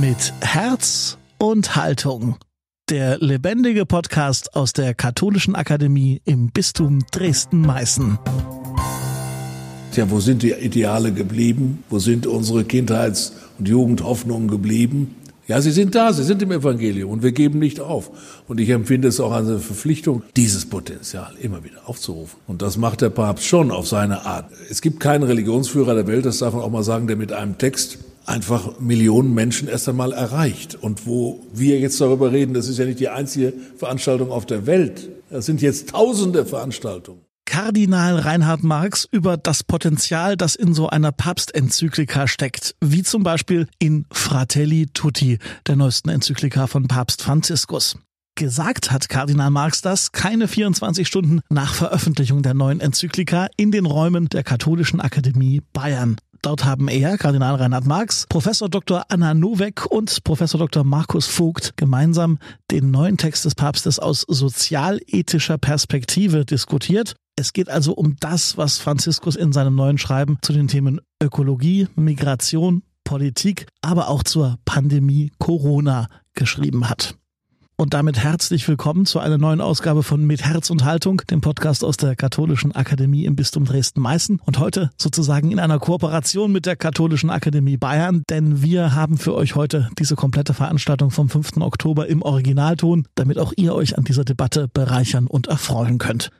mit Herz und Haltung. Der lebendige Podcast aus der Katholischen Akademie im Bistum Dresden-Meißen. Tja, wo sind die Ideale geblieben? Wo sind unsere Kindheits- und Jugendhoffnungen geblieben? Ja, sie sind da, sie sind im Evangelium und wir geben nicht auf. Und ich empfinde es auch als eine Verpflichtung, dieses Potenzial immer wieder aufzurufen. Und das macht der Papst schon auf seine Art. Es gibt keinen Religionsführer der Welt, das darf man auch mal sagen, der mit einem Text einfach Millionen Menschen erst einmal erreicht. Und wo wir jetzt darüber reden, das ist ja nicht die einzige Veranstaltung auf der Welt. Das sind jetzt tausende Veranstaltungen. Kardinal Reinhard Marx über das Potenzial, das in so einer Papstenzyklika steckt, wie zum Beispiel in Fratelli Tutti, der neuesten Enzyklika von Papst Franziskus. Gesagt hat Kardinal Marx das keine 24 Stunden nach Veröffentlichung der neuen Enzyklika in den Räumen der Katholischen Akademie Bayern. Dort haben er, Kardinal Reinhard Marx, Professor Dr. Anna Nowek und Professor Dr. Markus Vogt gemeinsam den neuen Text des Papstes aus sozialethischer Perspektive diskutiert. Es geht also um das, was Franziskus in seinem neuen Schreiben zu den Themen Ökologie, Migration, Politik, aber auch zur Pandemie Corona geschrieben hat. Und damit herzlich willkommen zu einer neuen Ausgabe von Mit Herz und Haltung, dem Podcast aus der Katholischen Akademie im Bistum Dresden-Meißen. Und heute sozusagen in einer Kooperation mit der Katholischen Akademie Bayern, denn wir haben für euch heute diese komplette Veranstaltung vom 5. Oktober im Originalton, damit auch ihr euch an dieser Debatte bereichern und erfreuen könnt.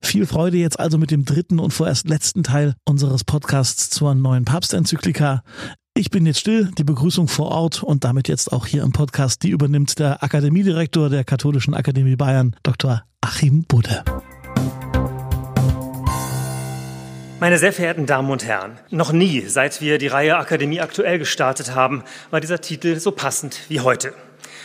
Viel Freude jetzt also mit dem dritten und vorerst letzten Teil unseres Podcasts zur neuen Papstenzyklika. Ich bin jetzt still, die Begrüßung vor Ort und damit jetzt auch hier im Podcast, die übernimmt der Akademiedirektor der Katholischen Akademie Bayern, Dr. Achim Budde. Meine sehr verehrten Damen und Herren, noch nie, seit wir die Reihe Akademie aktuell gestartet haben, war dieser Titel so passend wie heute.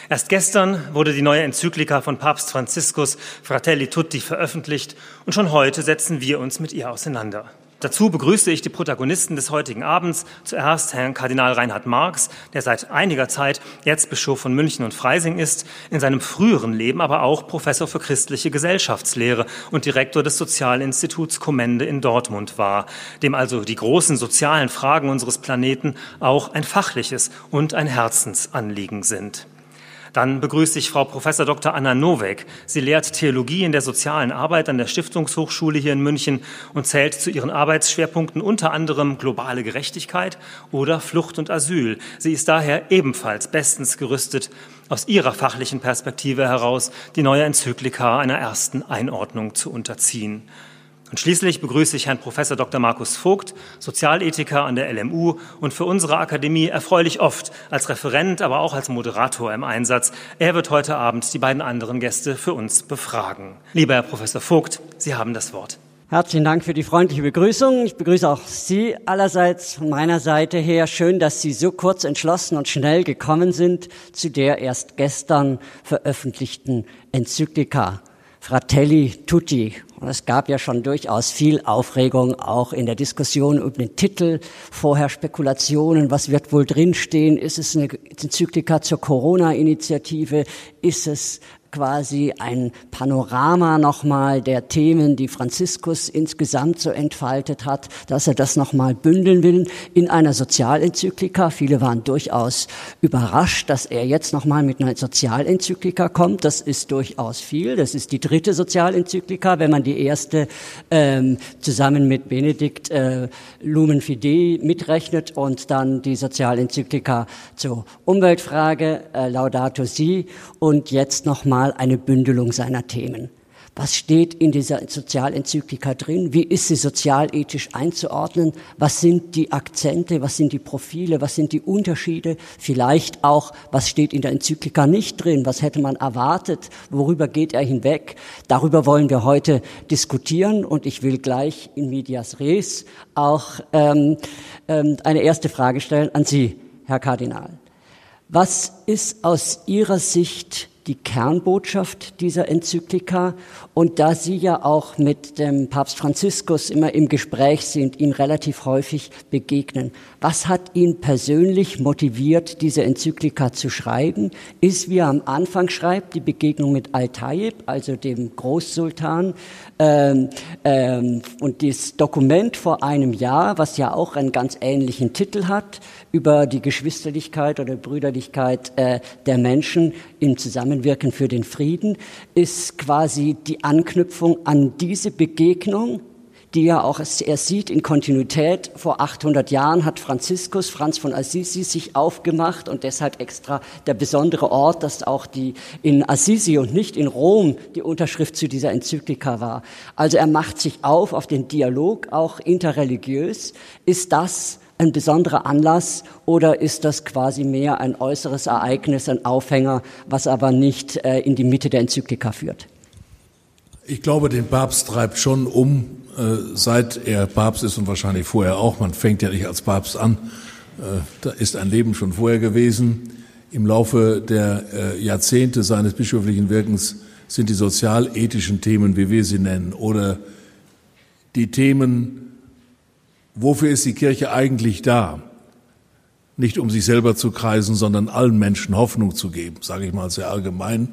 Erst gestern wurde die neue Enzyklika von Papst Franziskus Fratelli Tutti veröffentlicht und schon heute setzen wir uns mit ihr auseinander. Dazu begrüße ich die Protagonisten des heutigen Abends. Zuerst Herrn Kardinal Reinhard Marx, der seit einiger Zeit Erzbischof von München und Freising ist, in seinem früheren Leben aber auch Professor für christliche Gesellschaftslehre und Direktor des Sozialinstituts Kommende in Dortmund war, dem also die großen sozialen Fragen unseres Planeten auch ein fachliches und ein Herzensanliegen sind. Dann begrüße ich Frau Professor Dr. Anna Nowek. Sie lehrt Theologie in der sozialen Arbeit an der Stiftungshochschule hier in München und zählt zu ihren Arbeitsschwerpunkten unter anderem globale Gerechtigkeit oder Flucht und Asyl. Sie ist daher ebenfalls bestens gerüstet, aus ihrer fachlichen Perspektive heraus die neue Enzyklika einer ersten Einordnung zu unterziehen. Und schließlich begrüße ich Herrn Professor Dr. Markus Vogt, Sozialethiker an der LMU und für unsere Akademie erfreulich oft als Referent, aber auch als Moderator im Einsatz. Er wird heute Abend die beiden anderen Gäste für uns befragen. Lieber Herr Professor Vogt, Sie haben das Wort. Herzlichen Dank für die freundliche Begrüßung. Ich begrüße auch Sie allerseits von meiner Seite her. Schön, dass Sie so kurz entschlossen und schnell gekommen sind zu der erst gestern veröffentlichten Enzyklika. Fratelli Tutti. Und es gab ja schon durchaus viel Aufregung auch in der Diskussion über den Titel, vorher Spekulationen, was wird wohl drinstehen? Ist es eine Enzyklika zur Corona-Initiative? Ist es quasi ein Panorama nochmal der Themen, die Franziskus insgesamt so entfaltet hat, dass er das nochmal bündeln will in einer Sozialenzyklika. Viele waren durchaus überrascht, dass er jetzt nochmal mit einer Sozialenzyklika kommt. Das ist durchaus viel. Das ist die dritte Sozialenzyklika, wenn man die erste ähm, zusammen mit Benedikt äh, Lumen Fidei mitrechnet und dann die Sozialenzyklika zur Umweltfrage äh, Laudato Si und jetzt nochmal mal eine Bündelung seiner Themen. Was steht in dieser Sozialenzyklika drin? Wie ist sie sozialethisch einzuordnen? Was sind die Akzente? Was sind die Profile? Was sind die Unterschiede? Vielleicht auch, was steht in der Enzyklika nicht drin? Was hätte man erwartet? Worüber geht er hinweg? Darüber wollen wir heute diskutieren und ich will gleich in medias res auch ähm, ähm, eine erste Frage stellen an Sie, Herr Kardinal. Was ist aus Ihrer Sicht die Kernbotschaft dieser Enzyklika. Und da Sie ja auch mit dem Papst Franziskus immer im Gespräch sind, ihm relativ häufig begegnen, was hat ihn persönlich motiviert, diese Enzyklika zu schreiben? Ist, wie er am Anfang schreibt, die Begegnung mit Al-Tayyib, also dem Großsultan, ähm, ähm, und das Dokument vor einem Jahr, was ja auch einen ganz ähnlichen Titel hat, über die Geschwisterlichkeit oder Brüderlichkeit äh, der Menschen im Zusammenwirken für den Frieden, ist quasi die Anknüpfung an diese Begegnung, die ja auch er sieht in Kontinuität. Vor 800 Jahren hat Franziskus, Franz von Assisi, sich aufgemacht und deshalb extra der besondere Ort, dass auch die in Assisi und nicht in Rom die Unterschrift zu dieser Enzyklika war. Also er macht sich auf auf den Dialog, auch interreligiös. Ist das ein besonderer Anlass oder ist das quasi mehr ein äußeres Ereignis, ein Aufhänger, was aber nicht äh, in die Mitte der Enzyklika führt? Ich glaube, den Papst treibt schon um, seit er Papst ist und wahrscheinlich vorher auch. Man fängt ja nicht als Papst an. Äh, da ist ein Leben schon vorher gewesen. Im Laufe der äh, Jahrzehnte seines bischöflichen Wirkens sind die sozialethischen Themen, wie wir sie nennen, oder die Themen Wofür ist die Kirche eigentlich da? Nicht um sich selber zu kreisen, sondern allen Menschen Hoffnung zu geben, sage ich mal sehr allgemein.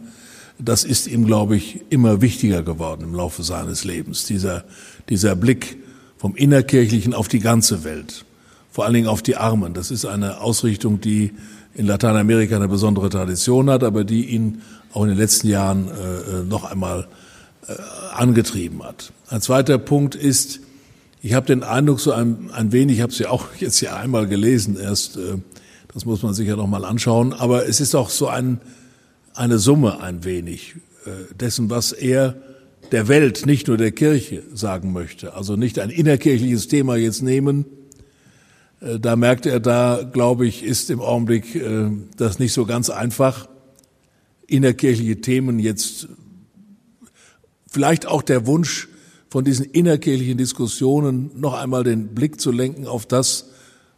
Das ist ihm, glaube ich, immer wichtiger geworden im Laufe seines Lebens. Dieser, dieser Blick vom Innerkirchlichen auf die ganze Welt, vor allen Dingen auf die Armen. Das ist eine Ausrichtung, die in Lateinamerika eine besondere Tradition hat, aber die ihn auch in den letzten Jahren äh, noch einmal äh, angetrieben hat. Ein zweiter Punkt ist, ich habe den Eindruck, so ein, ein wenig, ich habe es ja auch jetzt ja einmal gelesen erst, äh, das muss man sich ja noch mal anschauen, aber es ist auch so ein, eine Summe ein wenig äh, dessen, was er der Welt, nicht nur der Kirche sagen möchte. Also nicht ein innerkirchliches Thema jetzt nehmen. Äh, da merkt er, da glaube ich, ist im Augenblick äh, das nicht so ganz einfach, innerkirchliche Themen jetzt, vielleicht auch der Wunsch, von diesen innerkirchlichen Diskussionen noch einmal den Blick zu lenken auf das,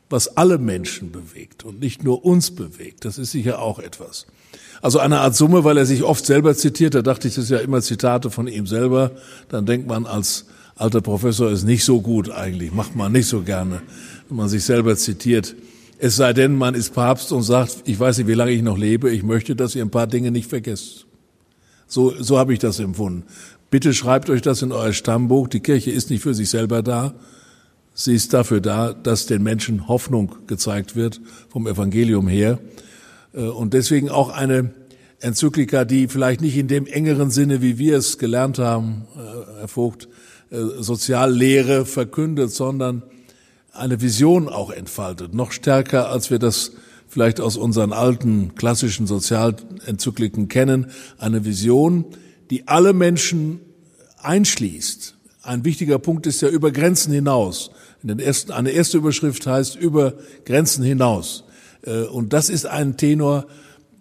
was alle Menschen bewegt und nicht nur uns bewegt. Das ist sicher auch etwas. Also eine Art Summe, weil er sich oft selber zitiert. Da dachte ich, das ist ja immer Zitate von ihm selber. Dann denkt man als alter Professor ist nicht so gut eigentlich, macht man nicht so gerne, wenn man sich selber zitiert. Es sei denn, man ist Papst und sagt, ich weiß nicht, wie lange ich noch lebe, ich möchte, dass ihr ein paar Dinge nicht vergesst. So, so habe ich das empfunden. Bitte schreibt euch das in euer Stammbuch. Die Kirche ist nicht für sich selber da. Sie ist dafür da, dass den Menschen Hoffnung gezeigt wird vom Evangelium her. Äh, und deswegen auch eine Enzyklika, die vielleicht nicht in dem engeren Sinne, wie wir es gelernt haben, äh, Herr Vogt, äh, Soziallehre verkündet, sondern eine Vision auch entfaltet. Noch stärker, als wir das vielleicht aus unseren alten klassischen Sozialenzykliken kennen. Eine Vision, die alle Menschen einschließt. Ein wichtiger Punkt ist ja über Grenzen hinaus. In den ersten, eine erste Überschrift heißt über Grenzen hinaus. Äh, und das ist ein Tenor,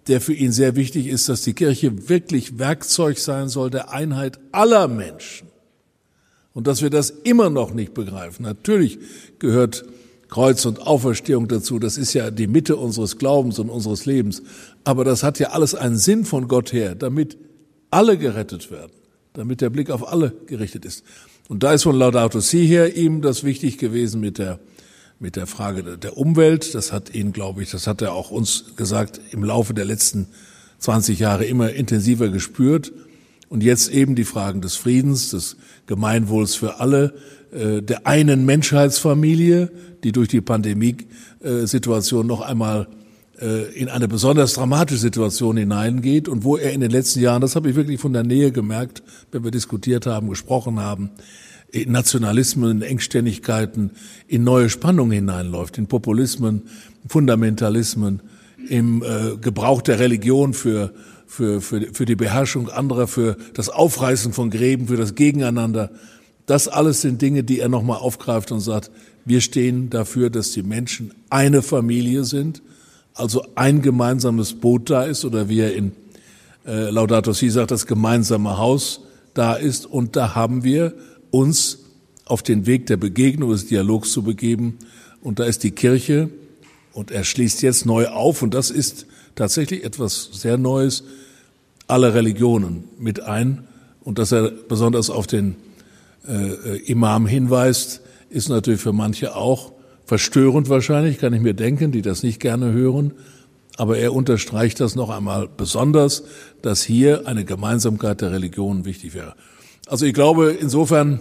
der für ihn sehr wichtig ist, dass die Kirche wirklich Werkzeug sein soll der Einheit aller Menschen. Und dass wir das immer noch nicht begreifen. Natürlich gehört Kreuz und Auferstehung dazu. Das ist ja die Mitte unseres Glaubens und unseres Lebens. Aber das hat ja alles einen Sinn von Gott her, damit alle gerettet werden, damit der Blick auf alle gerichtet ist. Und da ist von Laudato Si her ihm das wichtig gewesen mit der, mit der Frage der Umwelt. Das hat ihn, glaube ich, das hat er auch uns gesagt, im Laufe der letzten 20 Jahre immer intensiver gespürt. Und jetzt eben die Fragen des Friedens, des Gemeinwohls für alle, äh, der einen Menschheitsfamilie, die durch die Pandemiesituation noch einmal äh, in eine besonders dramatische Situation hineingeht und wo er in den letzten Jahren, das habe ich wirklich von der Nähe gemerkt, wenn wir diskutiert haben, gesprochen haben, Nationalismen, Engständigkeiten, in neue Spannungen hineinläuft, in Populismen, Fundamentalismen, im äh, Gebrauch der Religion für, für, für, für die Beherrschung anderer, für das Aufreißen von Gräben, für das Gegeneinander. Das alles sind Dinge, die er nochmal aufgreift und sagt, wir stehen dafür, dass die Menschen eine Familie sind, also ein gemeinsames Boot da ist oder wie er in äh, Laudato Si sagt, das gemeinsame Haus da ist und da haben wir uns auf den Weg der Begegnung, des Dialogs zu begeben und da ist die Kirche und er schließt jetzt neu auf und das ist tatsächlich etwas sehr Neues, alle Religionen mit ein. Und dass er besonders auf den äh, Imam hinweist, ist natürlich für manche auch verstörend wahrscheinlich, kann ich mir denken, die das nicht gerne hören. Aber er unterstreicht das noch einmal besonders, dass hier eine Gemeinsamkeit der Religionen wichtig wäre. Also ich glaube, insofern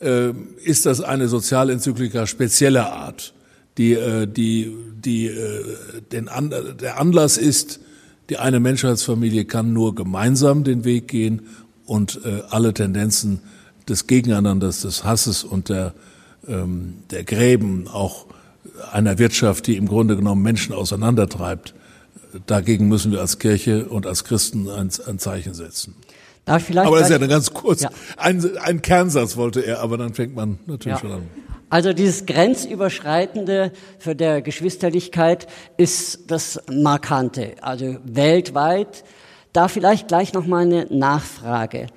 äh, ist das eine Sozialenzyklika spezieller Art, die, äh, die, die äh, den An der Anlass ist, die eine Menschheitsfamilie kann nur gemeinsam den Weg gehen und äh, alle Tendenzen des Gegeneinanders, des Hasses und der, ähm, der Gräben auch einer Wirtschaft, die im Grunde genommen Menschen auseinandertreibt, dagegen müssen wir als Kirche und als Christen ein, ein Zeichen setzen. Darf ich vielleicht aber das ist ja dann ganz kurz. Ja. Ein, ein Kernsatz wollte er, aber dann fängt man natürlich ja. schon an. Also dieses Grenzüberschreitende für der Geschwisterlichkeit ist das Markante, also weltweit. Da vielleicht gleich noch mal eine Nachfrage.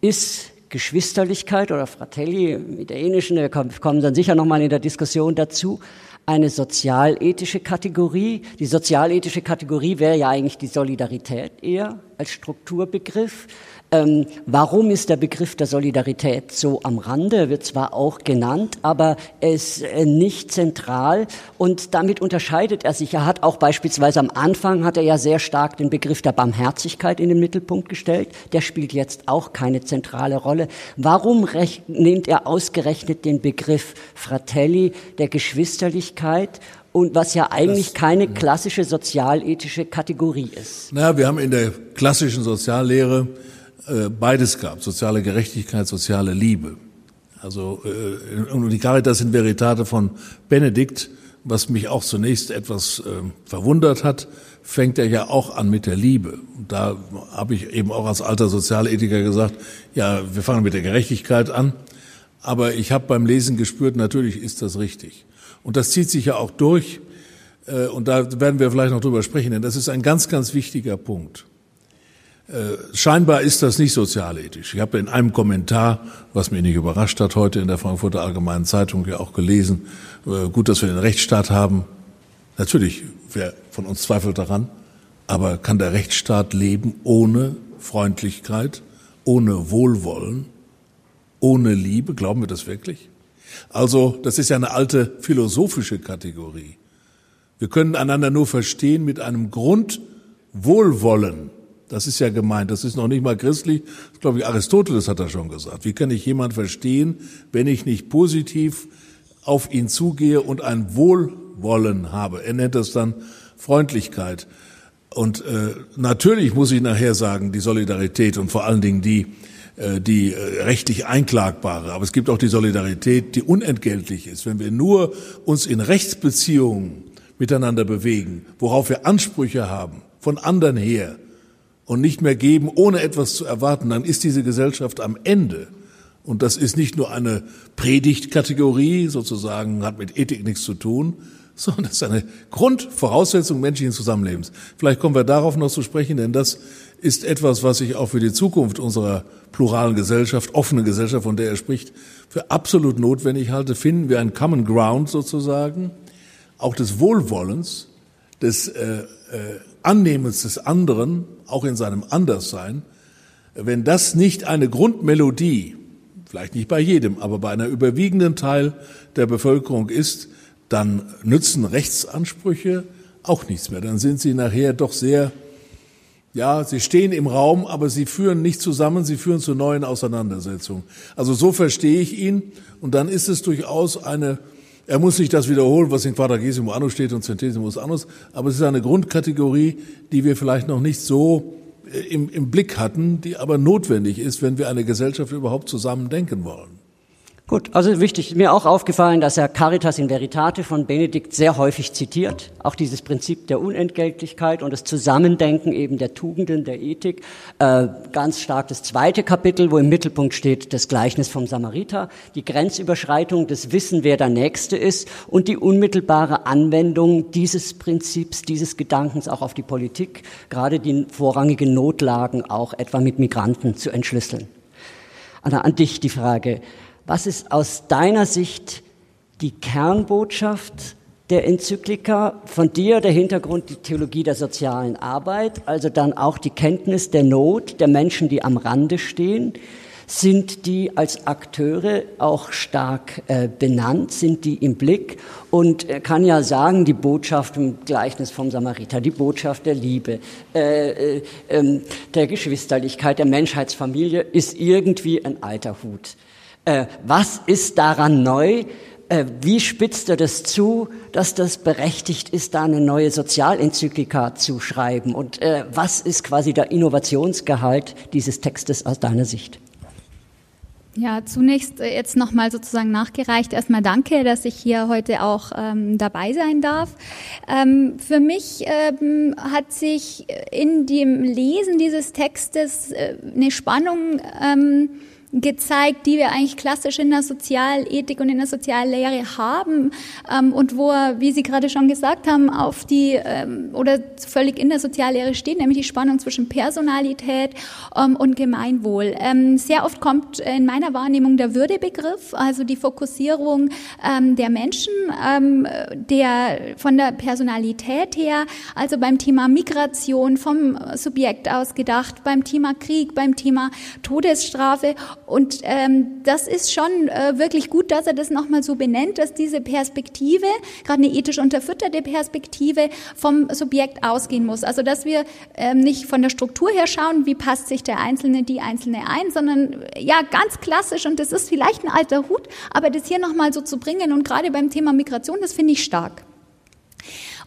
Ist Geschwisterlichkeit oder Fratelli, italienischen, da kommen dann sicher noch mal in der Diskussion dazu, eine sozialethische Kategorie. Die sozialethische Kategorie wäre ja eigentlich die Solidarität eher als Strukturbegriff. Ähm, warum ist der Begriff der Solidarität so am Rande? Er wird zwar auch genannt, aber er ist äh, nicht zentral und damit unterscheidet er sich. Er hat auch beispielsweise am Anfang hat er ja sehr stark den Begriff der Barmherzigkeit in den Mittelpunkt gestellt. Der spielt jetzt auch keine zentrale Rolle. Warum nimmt er ausgerechnet den Begriff Fratelli der Geschwisterlichkeit und was ja eigentlich das, keine klassische sozialethische Kategorie ist. Naja, wir haben in der klassischen Soziallehre äh, beides gab, soziale Gerechtigkeit, soziale Liebe. Also äh, und die Caritas in Veritate von Benedikt, was mich auch zunächst etwas äh, verwundert hat, fängt er ja auch an mit der Liebe. Und da habe ich eben auch als alter Sozialethiker gesagt, ja, wir fangen mit der Gerechtigkeit an. Aber ich habe beim Lesen gespürt, natürlich ist das richtig. Und das zieht sich ja auch durch. Äh, und da werden wir vielleicht noch drüber sprechen, denn das ist ein ganz, ganz wichtiger Punkt. Äh, scheinbar ist das nicht sozialethisch. Ich habe in einem Kommentar, was mich nicht überrascht hat, heute in der Frankfurter Allgemeinen Zeitung ja auch gelesen, äh, gut, dass wir den Rechtsstaat haben. Natürlich, wer von uns zweifelt daran, aber kann der Rechtsstaat leben ohne Freundlichkeit, ohne Wohlwollen, ohne Liebe? Glauben wir das wirklich? Also, das ist ja eine alte philosophische Kategorie. Wir können einander nur verstehen mit einem Grundwohlwollen das ist ja gemeint. Das ist noch nicht mal christlich. Das glaube ich, Aristoteles hat das schon gesagt. Wie kann ich jemand verstehen, wenn ich nicht positiv auf ihn zugehe und ein Wohlwollen habe? Er nennt das dann Freundlichkeit. Und äh, natürlich muss ich nachher sagen, die Solidarität und vor allen Dingen die, die äh, rechtlich einklagbare. Aber es gibt auch die Solidarität, die unentgeltlich ist. Wenn wir nur uns in Rechtsbeziehungen miteinander bewegen, worauf wir Ansprüche haben, von anderen her, und nicht mehr geben, ohne etwas zu erwarten, dann ist diese Gesellschaft am Ende. Und das ist nicht nur eine Predigtkategorie, sozusagen, hat mit Ethik nichts zu tun, sondern das ist eine Grundvoraussetzung menschlichen Zusammenlebens. Vielleicht kommen wir darauf noch zu sprechen, denn das ist etwas, was ich auch für die Zukunft unserer pluralen Gesellschaft, offenen Gesellschaft, von der er spricht, für absolut notwendig halte. Finden wir einen Common Ground sozusagen, auch des Wohlwollens, des äh, äh, Annehmens des anderen, auch in seinem Anderssein, wenn das nicht eine Grundmelodie, vielleicht nicht bei jedem, aber bei einer überwiegenden Teil der Bevölkerung ist, dann nützen Rechtsansprüche auch nichts mehr. Dann sind sie nachher doch sehr, ja, sie stehen im Raum, aber sie führen nicht zusammen, sie führen zu neuen Auseinandersetzungen. Also so verstehe ich ihn und dann ist es durchaus eine er muss nicht das wiederholen, was in Quadragesimo Annus steht und Centesimus Annus, aber es ist eine Grundkategorie, die wir vielleicht noch nicht so äh, im, im Blick hatten, die aber notwendig ist, wenn wir eine Gesellschaft überhaupt zusammen denken wollen. Gut, also wichtig, mir auch aufgefallen, dass er Caritas in Veritate von Benedikt sehr häufig zitiert. Auch dieses Prinzip der Unentgeltlichkeit und das Zusammendenken eben der Tugenden, der Ethik. Äh, ganz stark das zweite Kapitel, wo im Mittelpunkt steht das Gleichnis vom Samariter, die Grenzüberschreitung, das Wissen, wer der Nächste ist und die unmittelbare Anwendung dieses Prinzips, dieses Gedankens auch auf die Politik, gerade die vorrangigen Notlagen auch etwa mit Migranten zu entschlüsseln. Anna, an dich die Frage. Was ist aus deiner Sicht die Kernbotschaft der Enzyklika. Von dir der Hintergrund die Theologie der sozialen Arbeit, also dann auch die Kenntnis der Not der Menschen, die am Rande stehen. Sind die als Akteure auch stark äh, benannt? Sind die im Blick? Und er kann ja sagen, die Botschaft im Gleichnis vom Samariter, die Botschaft der Liebe, äh, äh, ähm, der Geschwisterlichkeit, der Menschheitsfamilie ist irgendwie ein alter Hut. Äh, was ist daran neu? Äh, wie spitzt er das zu, dass das berechtigt ist, da eine neue Sozialenzyklika zu schreiben? Und äh, was ist quasi der Innovationsgehalt dieses Textes aus deiner Sicht? Ja, zunächst äh, jetzt nochmal sozusagen nachgereicht. Erstmal danke, dass ich hier heute auch ähm, dabei sein darf. Ähm, für mich ähm, hat sich in dem Lesen dieses Textes äh, eine Spannung ähm, gezeigt, die wir eigentlich klassisch in der Sozialethik und in der Soziallehre haben ähm, und wo er, wie Sie gerade schon gesagt haben, auf die ähm, oder völlig in der Soziallehre steht, nämlich die Spannung zwischen Personalität ähm, und Gemeinwohl. Ähm, sehr oft kommt in meiner Wahrnehmung der Würdebegriff, also die Fokussierung ähm, der Menschen, ähm, der von der Personalität her, also beim Thema Migration vom Subjekt aus gedacht, beim Thema Krieg, beim Thema Todesstrafe und ähm, das ist schon äh, wirklich gut, dass er das nochmal so benennt, dass diese Perspektive, gerade eine ethisch unterfütterte Perspektive, vom Subjekt ausgehen muss. Also dass wir ähm, nicht von der Struktur her schauen, wie passt sich der Einzelne, die Einzelne ein, sondern ja ganz klassisch, und das ist vielleicht ein alter Hut, aber das hier nochmal so zu bringen und gerade beim Thema Migration, das finde ich stark.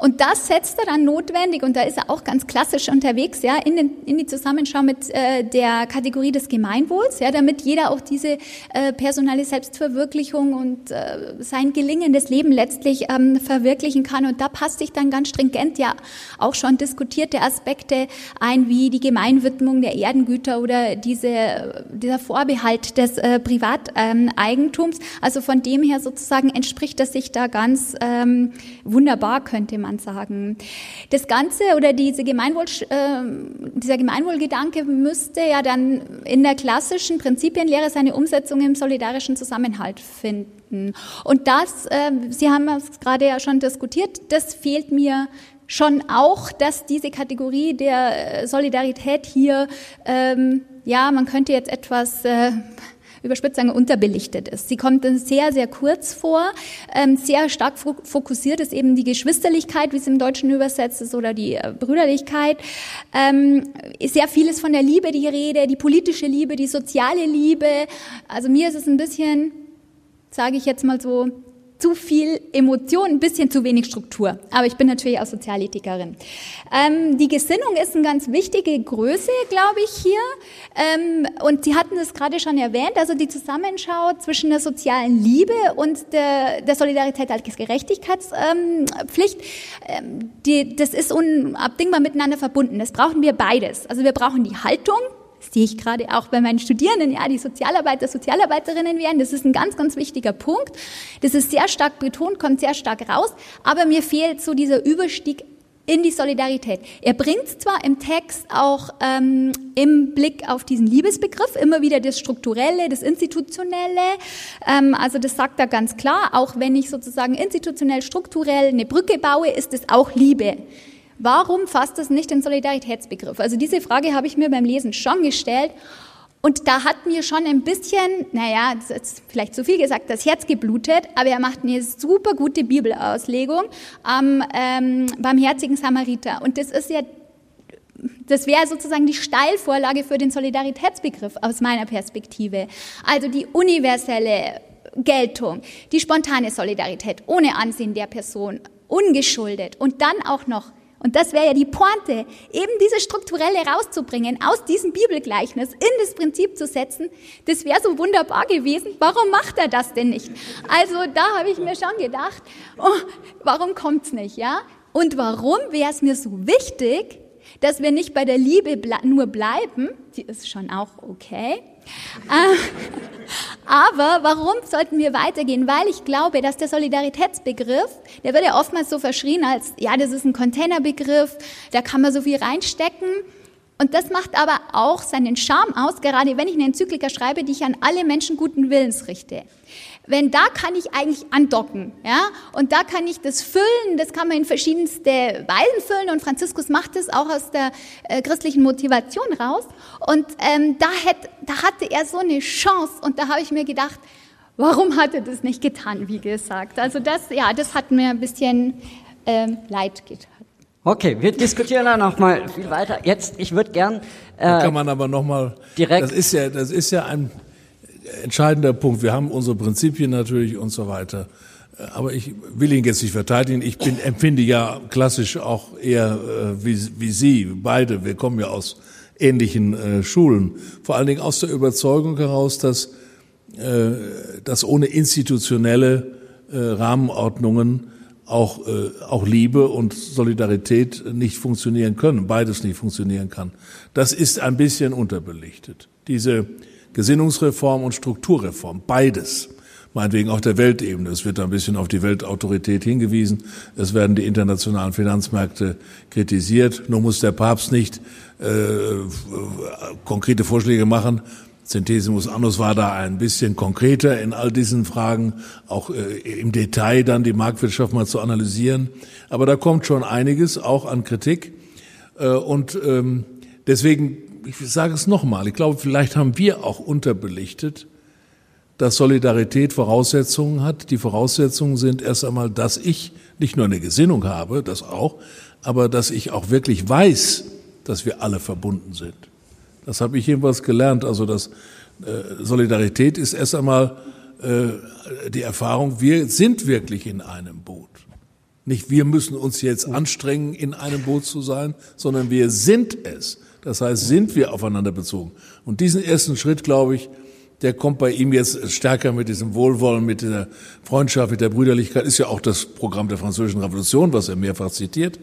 Und das setzt er dann notwendig, und da ist er auch ganz klassisch unterwegs, ja, in, den, in die Zusammenschau mit äh, der Kategorie des Gemeinwohls, ja, damit jeder auch diese äh, personale Selbstverwirklichung und äh, sein gelingendes Leben letztlich ähm, verwirklichen kann. Und da passt sich dann ganz stringent ja auch schon diskutierte Aspekte ein, wie die Gemeinwidmung der Erdengüter oder diese, dieser Vorbehalt des äh, Privateigentums. also von dem her sozusagen entspricht das sich da ganz ähm, wunderbar, könnte man sagen. Das Ganze oder diese Gemeinwohl, äh, dieser Gemeinwohlgedanke müsste ja dann in der klassischen Prinzipienlehre seine Umsetzung im solidarischen Zusammenhalt finden. Und das, äh, Sie haben es gerade ja schon diskutiert, das fehlt mir schon auch, dass diese Kategorie der Solidarität hier, ähm, ja, man könnte jetzt etwas äh, überspitzt sagen, unterbelichtet ist. Sie kommt sehr, sehr kurz vor, ähm, sehr stark fokussiert ist eben die Geschwisterlichkeit, wie es im Deutschen übersetzt ist, oder die äh, Brüderlichkeit. Ähm, sehr vieles von der Liebe die Rede, die politische Liebe, die soziale Liebe. Also mir ist es ein bisschen, sage ich jetzt mal so, zu viel Emotion, ein bisschen zu wenig Struktur. Aber ich bin natürlich auch Sozialethikerin. Ähm, die Gesinnung ist eine ganz wichtige Größe, glaube ich, hier. Ähm, und Sie hatten es gerade schon erwähnt, also die Zusammenschau zwischen der sozialen Liebe und der, der Solidarität als Gerechtigkeitspflicht, ähm, die, das ist unabdingbar miteinander verbunden. Das brauchen wir beides. Also wir brauchen die Haltung, sehe ich gerade auch bei meinen Studierenden, ja, die Sozialarbeiter, Sozialarbeiterinnen werden. Das ist ein ganz, ganz wichtiger Punkt. Das ist sehr stark betont, kommt sehr stark raus. Aber mir fehlt so dieser Überstieg in die Solidarität. Er bringt zwar im Text auch ähm, im Blick auf diesen Liebesbegriff immer wieder das Strukturelle, das Institutionelle. Ähm, also das sagt er ganz klar. Auch wenn ich sozusagen institutionell, strukturell eine Brücke baue, ist es auch Liebe. Warum fasst es nicht den Solidaritätsbegriff? Also diese Frage habe ich mir beim Lesen schon gestellt. Und da hat mir schon ein bisschen, naja, das ist vielleicht zu viel gesagt, das Herz geblutet, aber er macht eine super gute Bibelauslegung am ähm, barmherzigen Samariter. Und das ist ja, das wäre sozusagen die Steilvorlage für den Solidaritätsbegriff aus meiner Perspektive. Also die universelle Geltung, die spontane Solidarität ohne Ansehen der Person, ungeschuldet und dann auch noch und das wäre ja die Pointe, eben diese strukturelle rauszubringen, aus diesem Bibelgleichnis in das Prinzip zu setzen. Das wäre so wunderbar gewesen. Warum macht er das denn nicht? Also da habe ich mir schon gedacht, oh, warum kommt's nicht, ja? Und warum wäre es mir so wichtig, dass wir nicht bei der Liebe nur bleiben, die ist schon auch okay, aber warum sollten wir weitergehen? Weil ich glaube, dass der Solidaritätsbegriff, der wird ja oftmals so verschrien als, ja, das ist ein Containerbegriff, da kann man so viel reinstecken. Und das macht aber auch seinen Charme aus, gerade wenn ich eine Enzyklika schreibe, die ich an alle Menschen guten Willens richte. Wenn da kann ich eigentlich andocken, ja, und da kann ich das füllen, das kann man in verschiedenste Weisen füllen und Franziskus macht es auch aus der äh, christlichen Motivation raus und ähm, da, hätte, da hatte er so eine Chance und da habe ich mir gedacht, warum hat er das nicht getan, wie gesagt. Also das, ja, das hat mir ein bisschen ähm, leid getan. Okay, wir diskutieren da noch mal viel weiter. Jetzt, ich würde gern. Äh, da kann man aber noch mal. Direkt. Das ist ja, das ist ja ein entscheidender Punkt. Wir haben unsere Prinzipien natürlich und so weiter. Aber ich will ihn jetzt nicht verteidigen. Ich bin, empfinde ja klassisch auch eher äh, wie, wie Sie, beide. Wir kommen ja aus ähnlichen äh, Schulen. Vor allen Dingen aus der Überzeugung heraus, dass, äh, dass ohne institutionelle äh, Rahmenordnungen auch, äh, auch Liebe und Solidarität nicht funktionieren können, beides nicht funktionieren kann. Das ist ein bisschen unterbelichtet. Diese Gesinnungsreform und Strukturreform, beides. Meinetwegen auf der Weltebene. Es wird ein bisschen auf die Weltautorität hingewiesen. Es werden die internationalen Finanzmärkte kritisiert. Nur muss der Papst nicht äh, konkrete Vorschläge machen. Centesimus Annus war da ein bisschen konkreter in all diesen Fragen, auch äh, im Detail dann die Marktwirtschaft mal zu analysieren. Aber da kommt schon einiges auch an Kritik. Äh, und ähm, deswegen ich sage es nochmal, ich glaube, vielleicht haben wir auch unterbelichtet, dass Solidarität Voraussetzungen hat. Die Voraussetzungen sind erst einmal, dass ich nicht nur eine Gesinnung habe, das auch, aber dass ich auch wirklich weiß, dass wir alle verbunden sind. Das habe ich jedenfalls gelernt. Also dass äh, Solidarität ist erst einmal äh, die Erfahrung, wir sind wirklich in einem Boot. Nicht wir müssen uns jetzt anstrengen, in einem Boot zu sein, sondern wir sind es. Das heißt, sind wir aufeinander bezogen. Und diesen ersten Schritt, glaube ich, der kommt bei ihm jetzt stärker mit diesem Wohlwollen, mit dieser Freundschaft, mit der Brüderlichkeit. Ist ja auch das Programm der Französischen Revolution, was er mehrfach zitiert.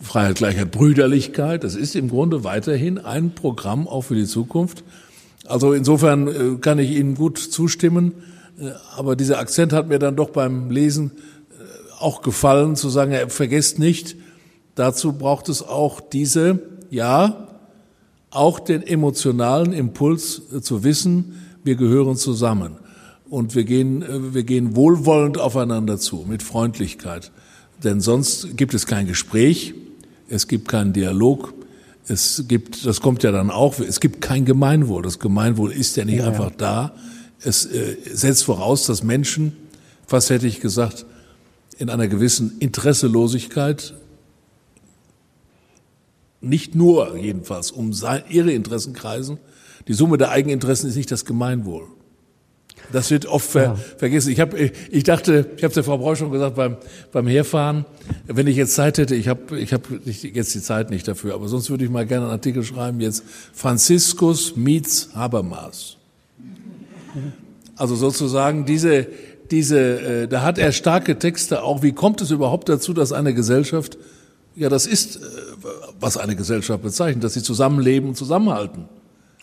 Freiheit, Gleichheit, Brüderlichkeit. Das ist im Grunde weiterhin ein Programm auch für die Zukunft. Also insofern äh, kann ich Ihnen gut zustimmen. Äh, aber dieser Akzent hat mir dann doch beim Lesen äh, auch gefallen, zu sagen, er vergesst nicht, dazu braucht es auch diese, ja, auch den emotionalen Impuls äh, zu wissen, wir gehören zusammen und wir gehen, äh, wir gehen wohlwollend aufeinander zu, mit Freundlichkeit. Denn sonst gibt es kein Gespräch, es gibt keinen Dialog, es gibt, das kommt ja dann auch, es gibt kein Gemeinwohl. Das Gemeinwohl ist ja nicht ja. einfach da. Es äh, setzt voraus, dass Menschen, fast hätte ich gesagt, in einer gewissen Interesselosigkeit nicht nur jedenfalls um ihre Interessen kreisen. Die Summe der Eigeninteressen ist nicht das Gemeinwohl. Das wird oft ver ja. vergessen. Ich, hab, ich dachte, ich habe der Frau Breu schon gesagt beim, beim Herfahren, wenn ich jetzt Zeit hätte, ich habe ich hab jetzt die Zeit nicht dafür, aber sonst würde ich mal gerne einen Artikel schreiben, jetzt Franziskus meets Habermas. Also sozusagen diese, diese, äh, da hat er starke Texte auch. Wie kommt es überhaupt dazu, dass eine Gesellschaft ja, das ist, äh, was eine Gesellschaft bezeichnet, dass sie zusammenleben und zusammenhalten.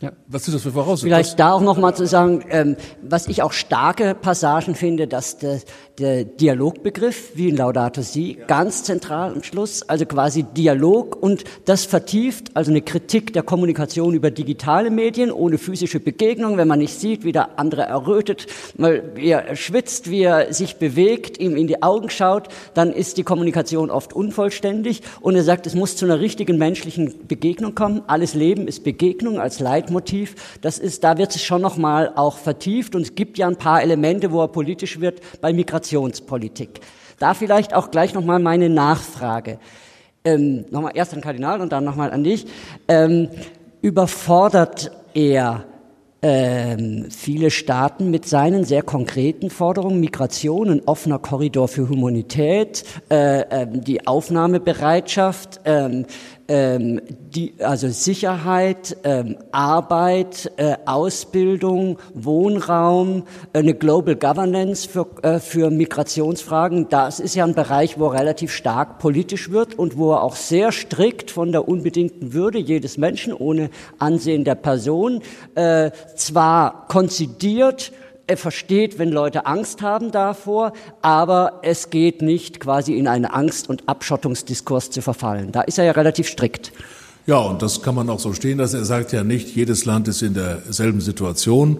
Ja. Was sind das für Voraussetzungen? Vielleicht da auch nochmal zu sagen, ähm, was ich auch starke Passagen finde, dass der, der Dialogbegriff, wie in Laudato Si, ja. ganz zentral am Schluss, also quasi Dialog und das vertieft, also eine Kritik der Kommunikation über digitale Medien ohne physische Begegnung, wenn man nicht sieht, wie der andere errötet, wie er schwitzt, wie er sich bewegt, ihm in die Augen schaut, dann ist die Kommunikation oft unvollständig und er sagt, es muss zu einer richtigen menschlichen Begegnung kommen. Alles Leben ist Begegnung als Leid Leitmotiv. Das ist, da wird es schon nochmal auch vertieft und es gibt ja ein paar Elemente, wo er politisch wird bei Migrationspolitik. Da vielleicht auch gleich nochmal meine Nachfrage. Ähm, nochmal erst an Kardinal und dann nochmal an dich. Ähm, überfordert er viele Staaten mit seinen sehr konkreten Forderungen, Migration, ein offener Korridor für Humanität, äh, äh, die Aufnahmebereitschaft, äh, ähm, die, also Sicherheit, ähm, Arbeit, äh, Ausbildung, Wohnraum, äh, eine Global Governance für, für Migrationsfragen. Das ist ja ein Bereich, wo relativ stark politisch wird und wo er auch sehr strikt von der unbedingten Würde jedes Menschen ohne Ansehen der Person zwar konzidiert, er versteht, wenn Leute Angst haben davor, aber es geht nicht quasi in einen Angst- und Abschottungsdiskurs zu verfallen. Da ist er ja relativ strikt. Ja, und das kann man auch so stehen lassen. Er sagt ja nicht, jedes Land ist in derselben Situation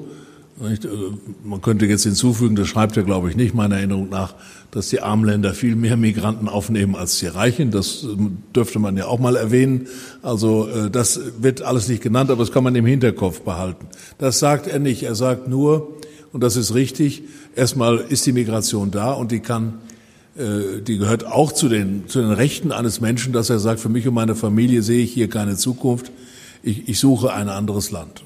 man könnte jetzt hinzufügen, das schreibt er, glaube ich, nicht meiner Erinnerung nach, dass die armen Länder viel mehr Migranten aufnehmen als die Reichen. Das äh, dürfte man ja auch mal erwähnen. Also äh, das wird alles nicht genannt, aber das kann man im Hinterkopf behalten. Das sagt er nicht. Er sagt nur, und das ist richtig, erstmal ist die Migration da und die kann die gehört auch zu den, zu den Rechten eines Menschen, dass er sagt, für mich und meine Familie sehe ich hier keine Zukunft. Ich, ich suche ein anderes Land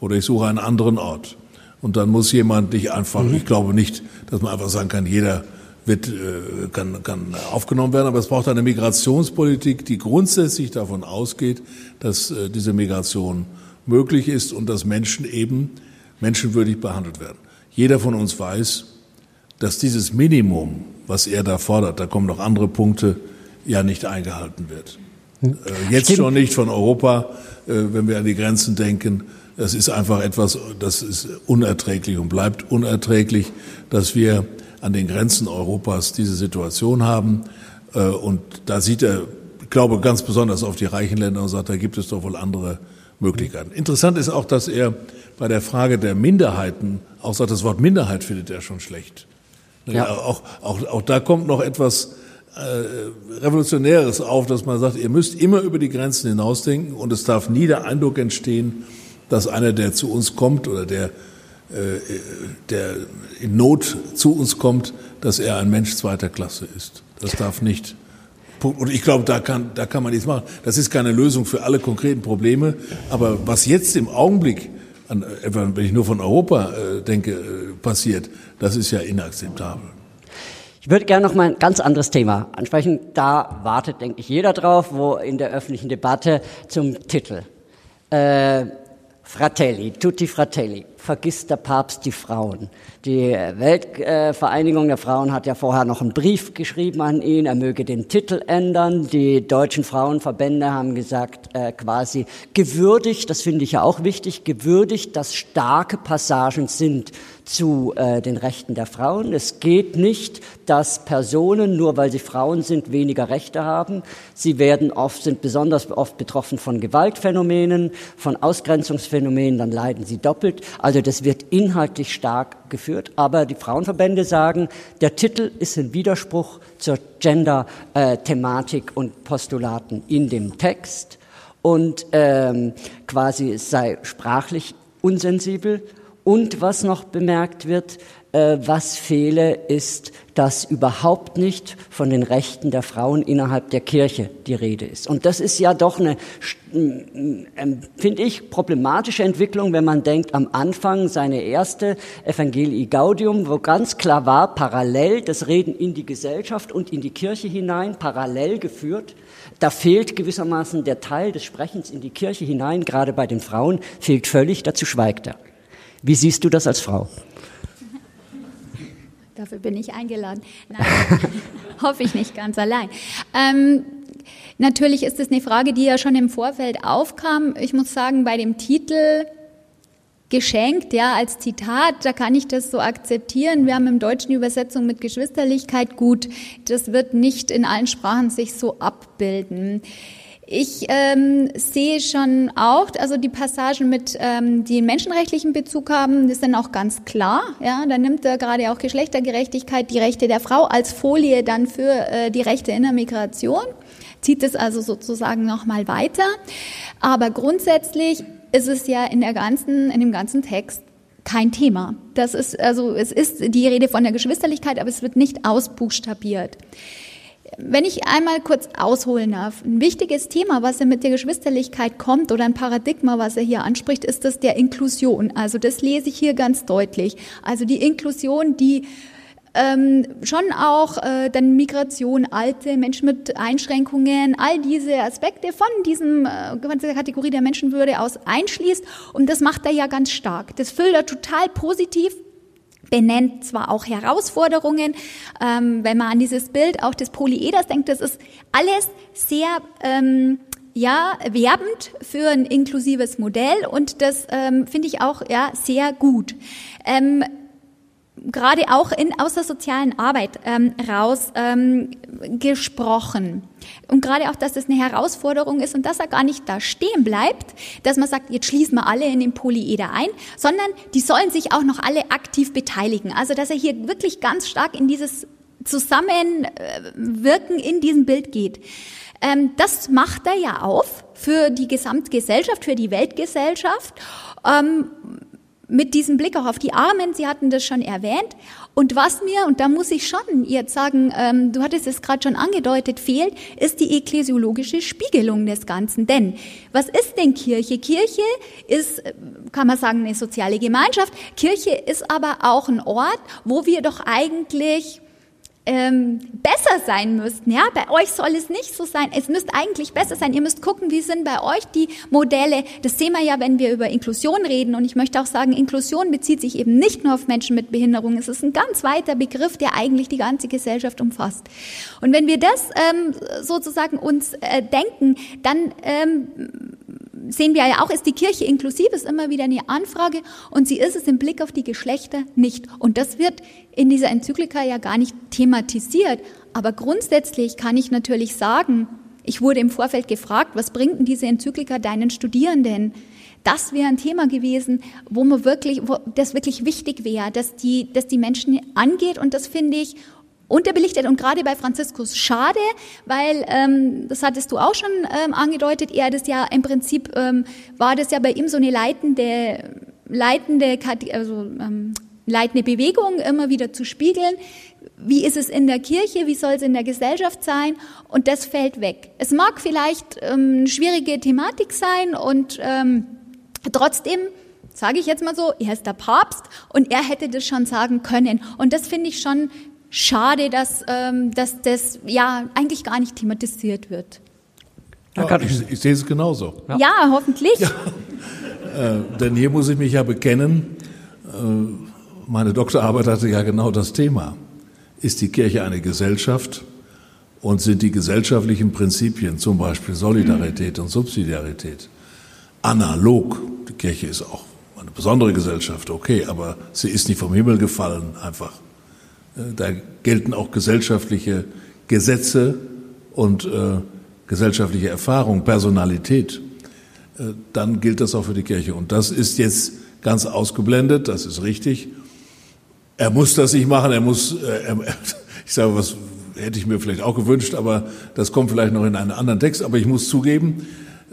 oder ich suche einen anderen Ort. Und dann muss jemand nicht einfach, mhm. ich glaube nicht, dass man einfach sagen kann, jeder wird, äh, kann, kann aufgenommen werden, aber es braucht eine Migrationspolitik, die grundsätzlich davon ausgeht, dass äh, diese Migration möglich ist und dass Menschen eben menschenwürdig behandelt werden. Jeder von uns weiß, dass dieses Minimum, was er da fordert, da kommen noch andere Punkte, ja nicht eingehalten wird. Hm. Äh, jetzt Stimmt. schon nicht von Europa, wenn wir an die Grenzen denken, das ist einfach etwas, das ist unerträglich und bleibt unerträglich, dass wir an den Grenzen Europas diese Situation haben. Äh, und da sieht er, ich glaube, ganz besonders auf die reichen Länder und sagt, da gibt es doch wohl andere Möglichkeiten. Interessant ist auch, dass er bei der Frage der Minderheiten auch sagt, das Wort Minderheit findet er schon schlecht. Ja. Auch, auch, auch da kommt noch etwas äh, Revolutionäres auf, dass man sagt, ihr müsst immer über die Grenzen hinausdenken und es darf nie der Eindruck entstehen, dass einer, der zu uns kommt oder der, äh, der in Not zu uns kommt, dass er ein Mensch zweiter Klasse ist. Das darf nicht. Und ich glaube, da kann, da kann man nichts machen. Das ist keine Lösung für alle konkreten Probleme. Aber was jetzt im Augenblick, an, wenn ich nur von Europa äh, denke, äh, passiert, das ist ja inakzeptabel. Ich würde gerne noch mal ein ganz anderes Thema ansprechen. Da wartet, denke ich, jeder drauf, wo in der öffentlichen Debatte zum Titel. Äh, Fratelli, tutti fratelli, vergisst der Papst die Frauen. Die Weltvereinigung der Frauen hat ja vorher noch einen Brief geschrieben an ihn, er möge den Titel ändern. Die deutschen Frauenverbände haben gesagt, äh, quasi gewürdigt, das finde ich ja auch wichtig, gewürdigt, dass starke Passagen sind zu äh, den Rechten der Frauen. Es geht nicht, dass Personen, nur weil sie Frauen sind, weniger Rechte haben. Sie werden oft, sind besonders oft betroffen von Gewaltphänomenen, von Ausgrenzungsphänomenen, dann leiden sie doppelt. Also das wird inhaltlich stark geführt. Aber die Frauenverbände sagen, der Titel ist ein Widerspruch zur Gender-Thematik und Postulaten in dem Text und ähm, quasi sei sprachlich unsensibel und was noch bemerkt wird, äh, was fehle, ist, dass überhaupt nicht von den Rechten der Frauen innerhalb der Kirche die Rede ist. Und das ist ja doch eine, finde ich, problematische Entwicklung, wenn man denkt, am Anfang seine erste Evangelii Gaudium, wo ganz klar war, parallel das Reden in die Gesellschaft und in die Kirche hinein, parallel geführt. Da fehlt gewissermaßen der Teil des Sprechens in die Kirche hinein, gerade bei den Frauen, fehlt völlig, dazu schweigt er. Wie siehst du das als Frau? Dafür bin ich eingeladen. Nein, hoffe ich nicht ganz allein. Ähm, natürlich ist es eine Frage, die ja schon im Vorfeld aufkam. Ich muss sagen, bei dem Titel geschenkt, ja, als Zitat, da kann ich das so akzeptieren. Wir haben im Deutschen Übersetzung mit Geschwisterlichkeit gut. Das wird nicht in allen Sprachen sich so abbilden. Ich ähm, sehe schon auch, also die Passagen mit, ähm, die einen menschenrechtlichen Bezug haben, das sind auch ganz klar. Ja, da nimmt er gerade auch Geschlechtergerechtigkeit, die Rechte der Frau als Folie dann für äh, die Rechte in der Migration, zieht es also sozusagen nochmal weiter. Aber grundsätzlich ist es ja in der ganzen, in dem ganzen Text kein Thema. Das ist also, es ist die Rede von der Geschwisterlichkeit, aber es wird nicht ausbuchstabiert. Wenn ich einmal kurz ausholen darf, ein wichtiges Thema, was er mit der Geschwisterlichkeit kommt oder ein Paradigma, was er hier anspricht, ist das der Inklusion. Also das lese ich hier ganz deutlich. Also die Inklusion, die ähm, schon auch äh, dann Migration, alte Menschen mit Einschränkungen, all diese Aspekte von diesem äh, dieser Kategorie der Menschenwürde aus einschließt. Und das macht er ja ganz stark. Das füllt er total positiv benennt zwar auch Herausforderungen, ähm, wenn man an dieses Bild auch des Polyeders denkt, das ist alles sehr ähm, ja, werbend für ein inklusives Modell und das ähm, finde ich auch ja, sehr gut. Ähm, gerade auch in, aus der sozialen Arbeit ähm, raus ähm, gesprochen. Und gerade auch, dass das eine Herausforderung ist und dass er gar nicht da stehen bleibt, dass man sagt, jetzt schließen wir alle in den Polyeder ein, sondern die sollen sich auch noch alle aktiv beteiligen. Also dass er hier wirklich ganz stark in dieses Zusammenwirken in diesem Bild geht. Ähm, das macht er ja auf für die Gesamtgesellschaft, für die Weltgesellschaft. Mit diesem Blick auch auf die Armen, Sie hatten das schon erwähnt. Und was mir, und da muss ich schon jetzt sagen, ähm, du hattest es gerade schon angedeutet, fehlt, ist die ekklesiologische Spiegelung des Ganzen. Denn was ist denn Kirche? Kirche ist, kann man sagen, eine soziale Gemeinschaft. Kirche ist aber auch ein Ort, wo wir doch eigentlich ähm, besser sein müssten. Ja, bei euch soll es nicht so sein. Es müsste eigentlich besser sein. Ihr müsst gucken, wie sind bei euch die Modelle. Das sehen wir ja, wenn wir über Inklusion reden. Und ich möchte auch sagen, Inklusion bezieht sich eben nicht nur auf Menschen mit Behinderung. Es ist ein ganz weiter Begriff, der eigentlich die ganze Gesellschaft umfasst. Und wenn wir das ähm, sozusagen uns äh, denken, dann ähm, sehen wir ja auch, ist die Kirche inklusiv, ist immer wieder eine Anfrage und sie ist es im Blick auf die Geschlechter nicht. Und das wird in dieser Enzyklika ja gar nicht thematisiert. Aber grundsätzlich kann ich natürlich sagen, ich wurde im Vorfeld gefragt, was bringt denn diese Enzyklika deinen Studierenden? Das wäre ein Thema gewesen, wo man wirklich, wo das wirklich wichtig wäre, dass die, dass die Menschen angeht und das finde ich unterbelichtet und gerade bei Franziskus schade, weil ähm, das hattest du auch schon ähm, angedeutet, er das ja im Prinzip ähm, war das ja bei ihm so eine leitende leitende also ähm, leitende Bewegung immer wieder zu spiegeln. Wie ist es in der Kirche? Wie soll es in der Gesellschaft sein? Und das fällt weg. Es mag vielleicht ähm, eine schwierige Thematik sein und ähm, trotzdem sage ich jetzt mal so, er ist der Papst und er hätte das schon sagen können. Und das finde ich schon schade, dass, ähm, dass das ja eigentlich gar nicht thematisiert wird. Ja, ich, ich, sehe es genauso. Ja, ja hoffentlich. Ja. Äh, denn hier muss ich mich ja bekennen, äh, meine Doktorarbeit hatte ja genau das Thema. Ist die Kirche eine Gesellschaft und sind die gesellschaftlichen Prinzipien, zum Beispiel Solidarität und Subsidiarität, analog? Die Kirche ist auch eine besondere Gesellschaft, okay, aber sie ist nicht vom Himmel gefallen einfach. Äh, da gelten auch gesellschaftliche Gesetze und äh, gesellschaftliche Erfahrung, Personalität. Äh, dann gilt das auch für die Kirche. Und das ist jetzt ganz ausgeblendet, das ist richtig. Er muss das nicht machen, er muss, äh, er, ich sage, was hätte ich mir vielleicht auch gewünscht, aber das kommt vielleicht noch in einen anderen Text. Aber ich muss zugeben,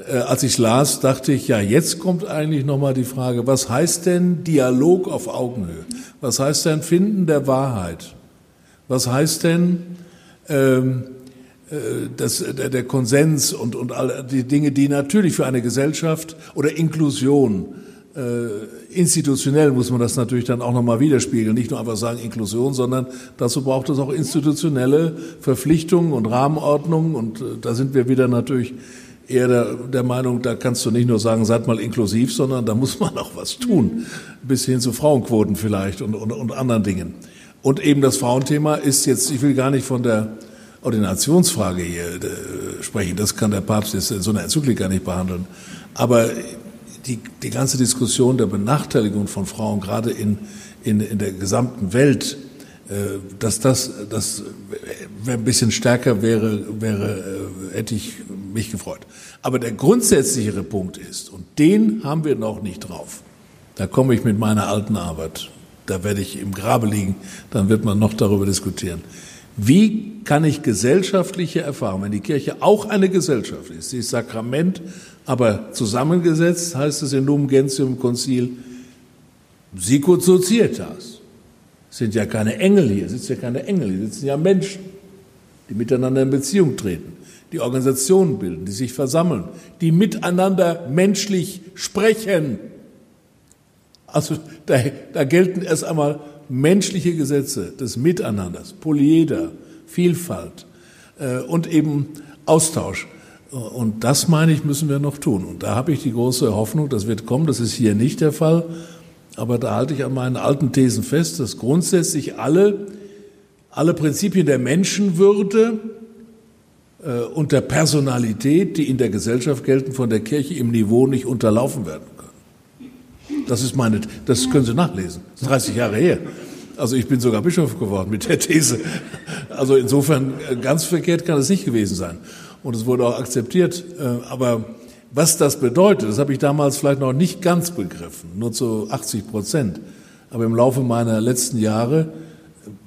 als ich las, dachte ich, ja, jetzt kommt eigentlich nochmal die Frage, was heißt denn Dialog auf Augenhöhe? Was heißt denn Finden der Wahrheit? Was heißt denn ähm, äh, das, der, der Konsens und, und all die Dinge, die natürlich für eine Gesellschaft oder Inklusion äh, institutionell muss man das natürlich dann auch nochmal widerspiegeln. Nicht nur einfach sagen Inklusion, sondern dazu braucht es auch institutionelle Verpflichtungen und Rahmenordnungen. Und äh, da sind wir wieder natürlich eher der, der Meinung, da kannst du nicht nur sagen, seid mal inklusiv, sondern da muss man auch was tun. Bis hin zu Frauenquoten vielleicht und, und, und anderen Dingen. Und eben das Frauenthema ist jetzt, ich will gar nicht von der Ordinationsfrage hier äh, sprechen, das kann der Papst jetzt in so einer Enzyklika nicht behandeln. Aber die, die ganze Diskussion der Benachteiligung von Frauen, gerade in, in, in der gesamten Welt, äh, dass das, das ein bisschen stärker wäre, wäre, äh, hätte ich mich gefreut. Aber der grundsätzlichere Punkt ist, und den haben wir noch nicht drauf, da komme ich mit meiner alten Arbeit, da werde ich im Grabe liegen, dann wird man noch darüber diskutieren. Wie kann ich gesellschaftliche Erfahrungen, wenn die Kirche auch eine Gesellschaft ist, sie ist Sakrament aber zusammengesetzt heißt es in Lumen Gentium Konzil, Sicut Societas. sind ja keine Engel hier, sitzen ja keine Engel, hier sitzen ja Menschen, die miteinander in Beziehung treten, die Organisationen bilden, die sich versammeln, die miteinander menschlich sprechen. Also da, da gelten erst einmal menschliche Gesetze des Miteinanders, Polyeder, Vielfalt äh, und eben Austausch. Und das, meine ich, müssen wir noch tun. Und da habe ich die große Hoffnung, das wird kommen. Das ist hier nicht der Fall. Aber da halte ich an meinen alten Thesen fest, dass grundsätzlich alle, alle Prinzipien der Menschenwürde äh, und der Personalität, die in der Gesellschaft gelten, von der Kirche im Niveau nicht unterlaufen werden können. Das ist meine, das können Sie nachlesen. Das ist 30 Jahre her. Also ich bin sogar Bischof geworden mit der These. Also insofern äh, ganz verkehrt kann es nicht gewesen sein. Und es wurde auch akzeptiert. Äh, aber was das bedeutet, das habe ich damals vielleicht noch nicht ganz begriffen, nur zu 80 Prozent. Aber im Laufe meiner letzten Jahre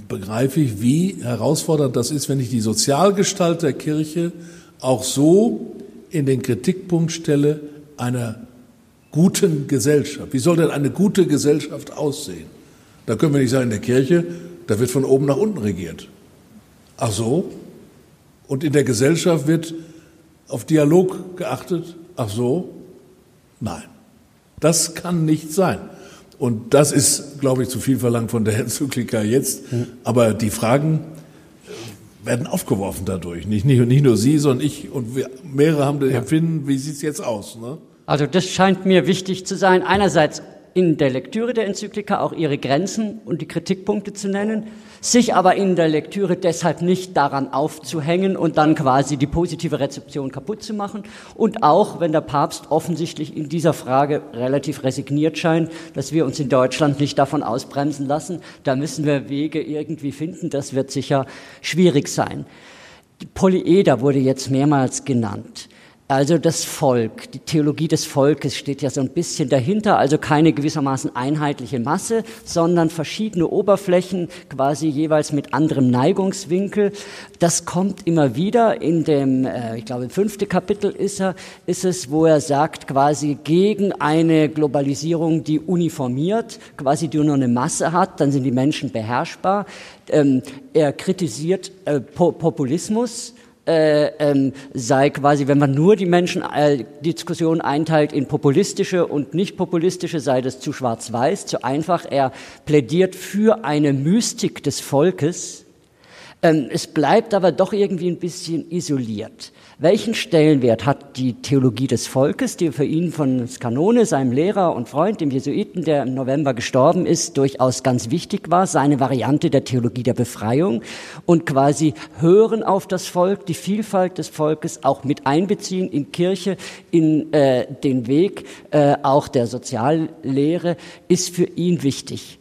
begreife ich, wie herausfordernd das ist, wenn ich die Sozialgestalt der Kirche auch so in den Kritikpunkt stelle einer guten Gesellschaft. Wie soll denn eine gute Gesellschaft aussehen? Da können wir nicht sagen, in der Kirche, da wird von oben nach unten regiert. Ach so? Und in der Gesellschaft wird auf Dialog geachtet? Ach so? Nein. Das kann nicht sein. Und das ist, glaube ich, zu viel verlangt von der Enzyklika jetzt. Aber die Fragen äh, werden aufgeworfen dadurch. Nicht, nicht, nicht nur Sie, sondern ich und wir, mehrere haben das Empfinden, wie sieht es jetzt aus? Ne? Also das scheint mir wichtig zu sein. Einerseits in der Lektüre der Enzyklika auch ihre Grenzen und die Kritikpunkte zu nennen, sich aber in der Lektüre deshalb nicht daran aufzuhängen und dann quasi die positive Rezeption kaputt zu machen. Und auch, wenn der Papst offensichtlich in dieser Frage relativ resigniert scheint, dass wir uns in Deutschland nicht davon ausbremsen lassen, da müssen wir Wege irgendwie finden. Das wird sicher schwierig sein. Polyeder wurde jetzt mehrmals genannt. Also das Volk, die Theologie des Volkes steht ja so ein bisschen dahinter, also keine gewissermaßen einheitliche Masse, sondern verschiedene Oberflächen, quasi jeweils mit anderem Neigungswinkel. Das kommt immer wieder in dem, äh, ich glaube, im fünften Kapitel ist, er, ist es, wo er sagt, quasi gegen eine Globalisierung, die uniformiert, quasi die nur eine Masse hat, dann sind die Menschen beherrschbar. Ähm, er kritisiert äh, Populismus, äh, ähm, sei quasi, wenn man nur die Menschen äh, Diskussion einteilt in populistische und nicht populistische, sei das zu schwarz-weiß, zu einfach. Er plädiert für eine Mystik des Volkes. Ähm, es bleibt aber doch irgendwie ein bisschen isoliert. Welchen Stellenwert hat die Theologie des Volkes, die für ihn von Scanone, seinem Lehrer und Freund, dem Jesuiten, der im November gestorben ist, durchaus ganz wichtig war, seine Variante der Theologie der Befreiung und quasi hören auf das Volk, die Vielfalt des Volkes auch mit einbeziehen in Kirche, in äh, den Weg äh, auch der Soziallehre, ist für ihn wichtig.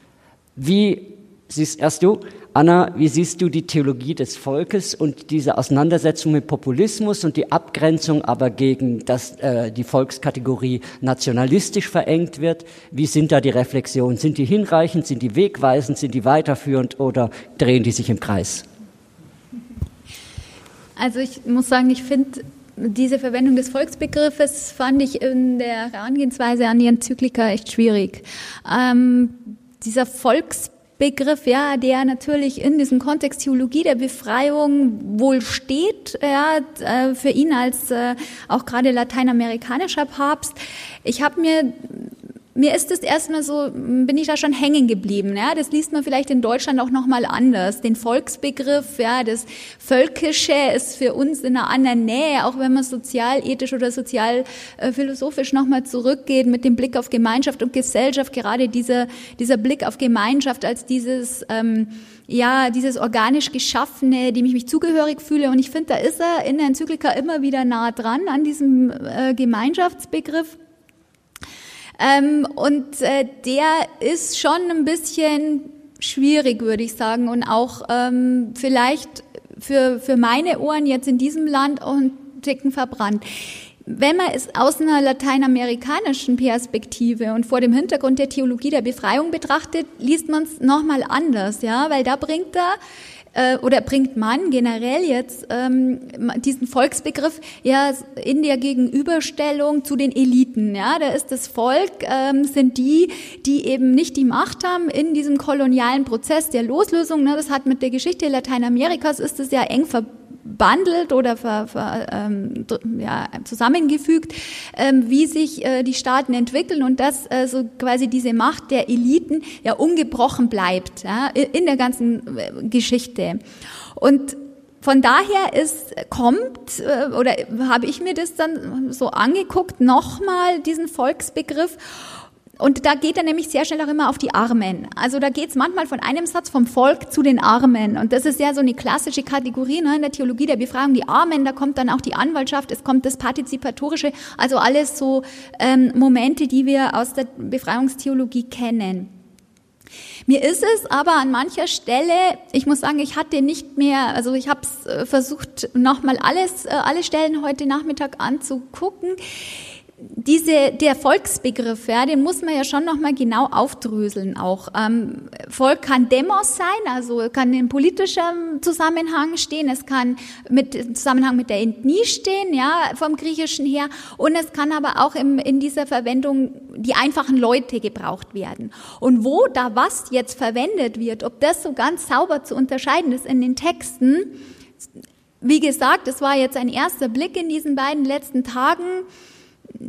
Wie siehst erst du? Anna, wie siehst du die Theologie des Volkes und diese Auseinandersetzung mit Populismus und die Abgrenzung aber gegen, dass äh, die Volkskategorie nationalistisch verengt wird? Wie sind da die Reflexionen? Sind die hinreichend? Sind die wegweisend? Sind die weiterführend oder drehen die sich im Kreis? Also ich muss sagen, ich finde diese Verwendung des Volksbegriffes fand ich in der Herangehensweise an die Enzyklika echt schwierig. Ähm, dieser Volksbegriff Begriff, ja, der natürlich in diesem Kontext Theologie der Befreiung wohl steht, ja, äh, für ihn als äh, auch gerade lateinamerikanischer Papst. Ich habe mir mir ist es erstmal so, bin ich da schon hängen geblieben. Ja? Das liest man vielleicht in Deutschland auch nochmal anders. Den Volksbegriff, ja, das Völkische ist für uns in einer anderen Nähe, auch wenn man sozial, ethisch oder sozial äh, philosophisch nochmal zurückgeht mit dem Blick auf Gemeinschaft und Gesellschaft. Gerade dieser, dieser Blick auf Gemeinschaft als dieses, ähm, ja, dieses organisch Geschaffene, dem ich mich zugehörig fühle. Und ich finde, da ist er in der Enzyklika immer wieder nah dran an diesem äh, Gemeinschaftsbegriff. Ähm, und äh, der ist schon ein bisschen schwierig, würde ich sagen, und auch ähm, vielleicht für, für meine Ohren jetzt in diesem Land auch ein Ticken verbrannt. Wenn man es aus einer lateinamerikanischen Perspektive und vor dem Hintergrund der Theologie der Befreiung betrachtet, liest man es nochmal anders, ja, weil da bringt er äh, oder bringt man generell jetzt ähm, diesen Volksbegriff ja in der Gegenüberstellung zu den Eliten. Ja, da ist das Volk ähm, sind die, die eben nicht die Macht haben in diesem kolonialen Prozess der Loslösung. Ne, das hat mit der Geschichte Lateinamerikas ist es ja eng verbunden bandelt oder ver, ver, ähm, ja, zusammengefügt, ähm, wie sich äh, die Staaten entwickeln und dass äh, so quasi diese Macht der Eliten ja ungebrochen bleibt ja, in der ganzen äh, Geschichte. Und von daher ist, kommt, äh, oder habe ich mir das dann so angeguckt, nochmal diesen Volksbegriff und da geht er nämlich sehr schnell auch immer auf die Armen. Also da geht es manchmal von einem Satz vom Volk zu den Armen. Und das ist ja so eine klassische Kategorie ne, in der Theologie der Befragung. Die Armen, da kommt dann auch die Anwaltschaft, es kommt das Partizipatorische, also alles so ähm, Momente, die wir aus der Befreiungstheologie kennen. Mir ist es aber an mancher Stelle, ich muss sagen, ich hatte nicht mehr, also ich habe äh, versucht, nochmal alles, äh, alle Stellen heute Nachmittag anzugucken diese, der Volksbegriff, ja, den muss man ja schon nochmal genau aufdröseln auch. Ähm, Volk kann Demos sein, also kann in politischem Zusammenhang stehen, es kann mit im Zusammenhang mit der Ethnie stehen, ja, vom Griechischen her, und es kann aber auch im, in dieser Verwendung die einfachen Leute gebraucht werden. Und wo da was jetzt verwendet wird, ob das so ganz sauber zu unterscheiden ist in den Texten, wie gesagt, es war jetzt ein erster Blick in diesen beiden letzten Tagen,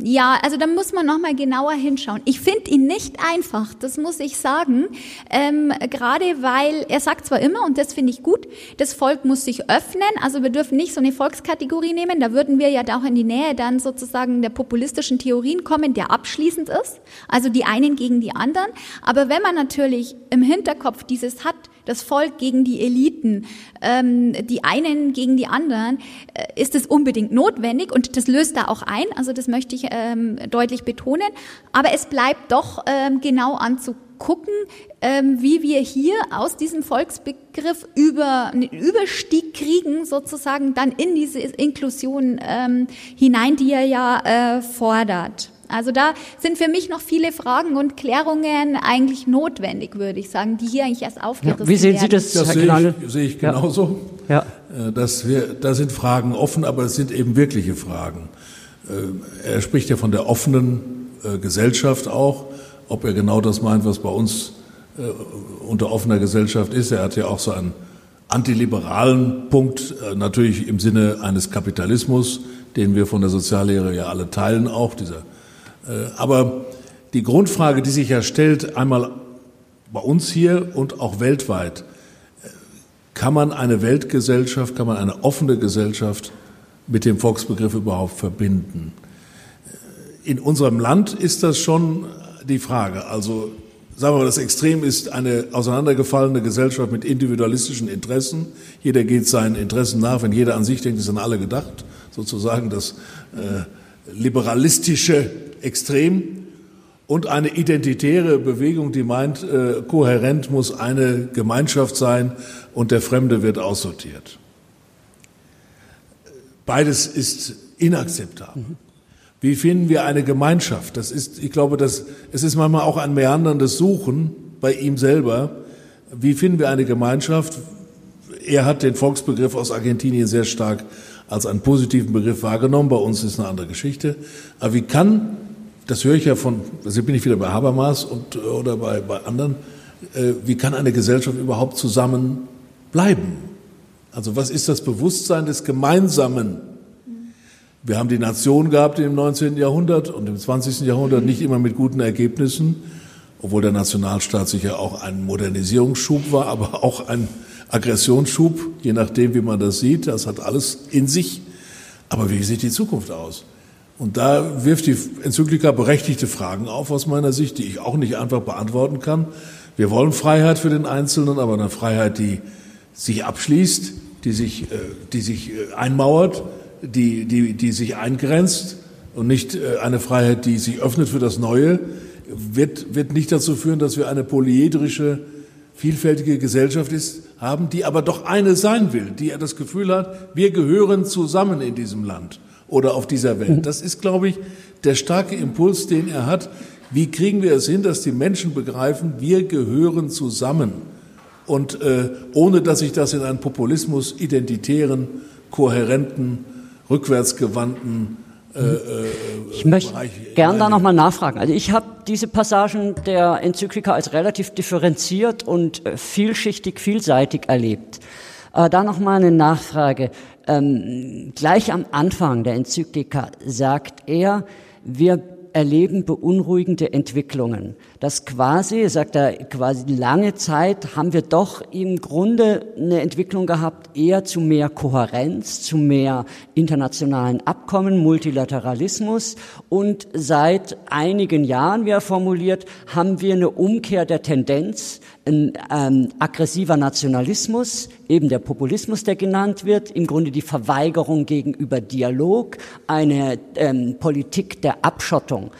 ja, also da muss man noch mal genauer hinschauen. Ich finde ihn nicht einfach, das muss ich sagen, ähm, gerade weil er sagt zwar immer und das finde ich gut, das Volk muss sich öffnen. Also wir dürfen nicht so eine Volkskategorie nehmen. Da würden wir ja auch in die Nähe dann sozusagen der populistischen Theorien kommen, der abschließend ist. Also die einen gegen die anderen. Aber wenn man natürlich im Hinterkopf dieses hat, das Volk gegen die Eliten, ähm, die einen gegen die anderen, äh, ist es unbedingt notwendig und das löst da auch ein. Also das möchte ich ähm, deutlich betonen. Aber es bleibt doch ähm, genau anzugucken, ähm, wie wir hier aus diesem Volksbegriff über einen Überstieg kriegen, sozusagen dann in diese Inklusion ähm, hinein, die er ja äh, fordert. Also da sind für mich noch viele Fragen und Klärungen eigentlich notwendig, würde ich sagen, die hier eigentlich erst aufgerissen werden. Ja, wie sehen Sie das, das sehe ich, sehe ich genauso. Ja. ja. Äh, dass wir, da sind Fragen offen, aber es sind eben wirkliche Fragen. Äh, er spricht ja von der offenen äh, Gesellschaft auch. Ob er genau das meint, was bei uns unter offener Gesellschaft ist. Er hat ja auch so einen antiliberalen Punkt, natürlich im Sinne eines Kapitalismus, den wir von der Soziallehre ja alle teilen, auch dieser aber die Grundfrage, die sich ja stellt, einmal bei uns hier und auch weltweit, äh, kann man eine Weltgesellschaft, kann man eine offene Gesellschaft mit dem Volksbegriff überhaupt verbinden? Äh, in unserem Land ist das schon die Frage. Also sagen wir mal, das Extrem ist eine auseinandergefallene Gesellschaft mit individualistischen Interessen. Jeder geht seinen Interessen nach. Wenn jeder an sich denkt, ist an alle gedacht. Sozusagen das äh, liberalistische Extrem und eine identitäre Bewegung, die meint, äh, kohärent muss eine Gemeinschaft sein und der Fremde wird aussortiert. Beides ist inakzeptabel. Wie finden wir eine Gemeinschaft? Das ist, ich glaube, das, es ist manchmal auch ein meanderndes Suchen bei ihm selber. Wie finden wir eine Gemeinschaft? Er hat den Volksbegriff aus Argentinien sehr stark als einen positiven Begriff wahrgenommen. Bei uns ist eine andere Geschichte. Aber wie kann das höre ich ja von, also bin ich wieder bei Habermas und, oder bei, bei anderen, äh, wie kann eine Gesellschaft überhaupt zusammen bleiben? Also was ist das Bewusstsein des Gemeinsamen? Wir haben die Nation gehabt im 19. Jahrhundert und im 20. Jahrhundert nicht immer mit guten Ergebnissen, obwohl der Nationalstaat sicher auch ein Modernisierungsschub war, aber auch ein Aggressionsschub, je nachdem, wie man das sieht. Das hat alles in sich. Aber wie sieht die Zukunft aus? Und da wirft die Enzyklika berechtigte Fragen auf aus meiner Sicht, die ich auch nicht einfach beantworten kann. Wir wollen Freiheit für den Einzelnen, aber eine Freiheit, die sich abschließt, die sich, äh, die sich äh, einmauert, die, die, die sich eingrenzt und nicht äh, eine Freiheit, die sich öffnet für das Neue, wird, wird nicht dazu führen, dass wir eine polyedrische, vielfältige Gesellschaft ist, haben, die aber doch eine sein will, die das Gefühl hat, wir gehören zusammen in diesem Land oder auf dieser Welt. Das ist, glaube ich, der starke Impuls, den er hat. Wie kriegen wir es hin, dass die Menschen begreifen, wir gehören zusammen? Und äh, ohne dass sich das in einen Populismus identitären, kohärenten, rückwärtsgewandten äh, äh, ich möchte Bereich gern da nochmal nachfragen. Also ich habe diese Passagen der Enzyklika als relativ differenziert und äh, vielschichtig, vielseitig erlebt. Äh, da nochmal eine Nachfrage. Ähm, gleich am Anfang der Enzyklika sagt er, wir erleben beunruhigende Entwicklungen. Das quasi, sagt er, quasi lange Zeit haben wir doch im Grunde eine Entwicklung gehabt, eher zu mehr Kohärenz, zu mehr internationalen Abkommen, Multilateralismus. Und seit einigen Jahren, wie er formuliert, haben wir eine Umkehr der Tendenz, ein ähm, aggressiver Nationalismus, eben der Populismus, der genannt wird, im Grunde die Verweigerung gegenüber Dialog, eine ähm, Politik der Abschottung.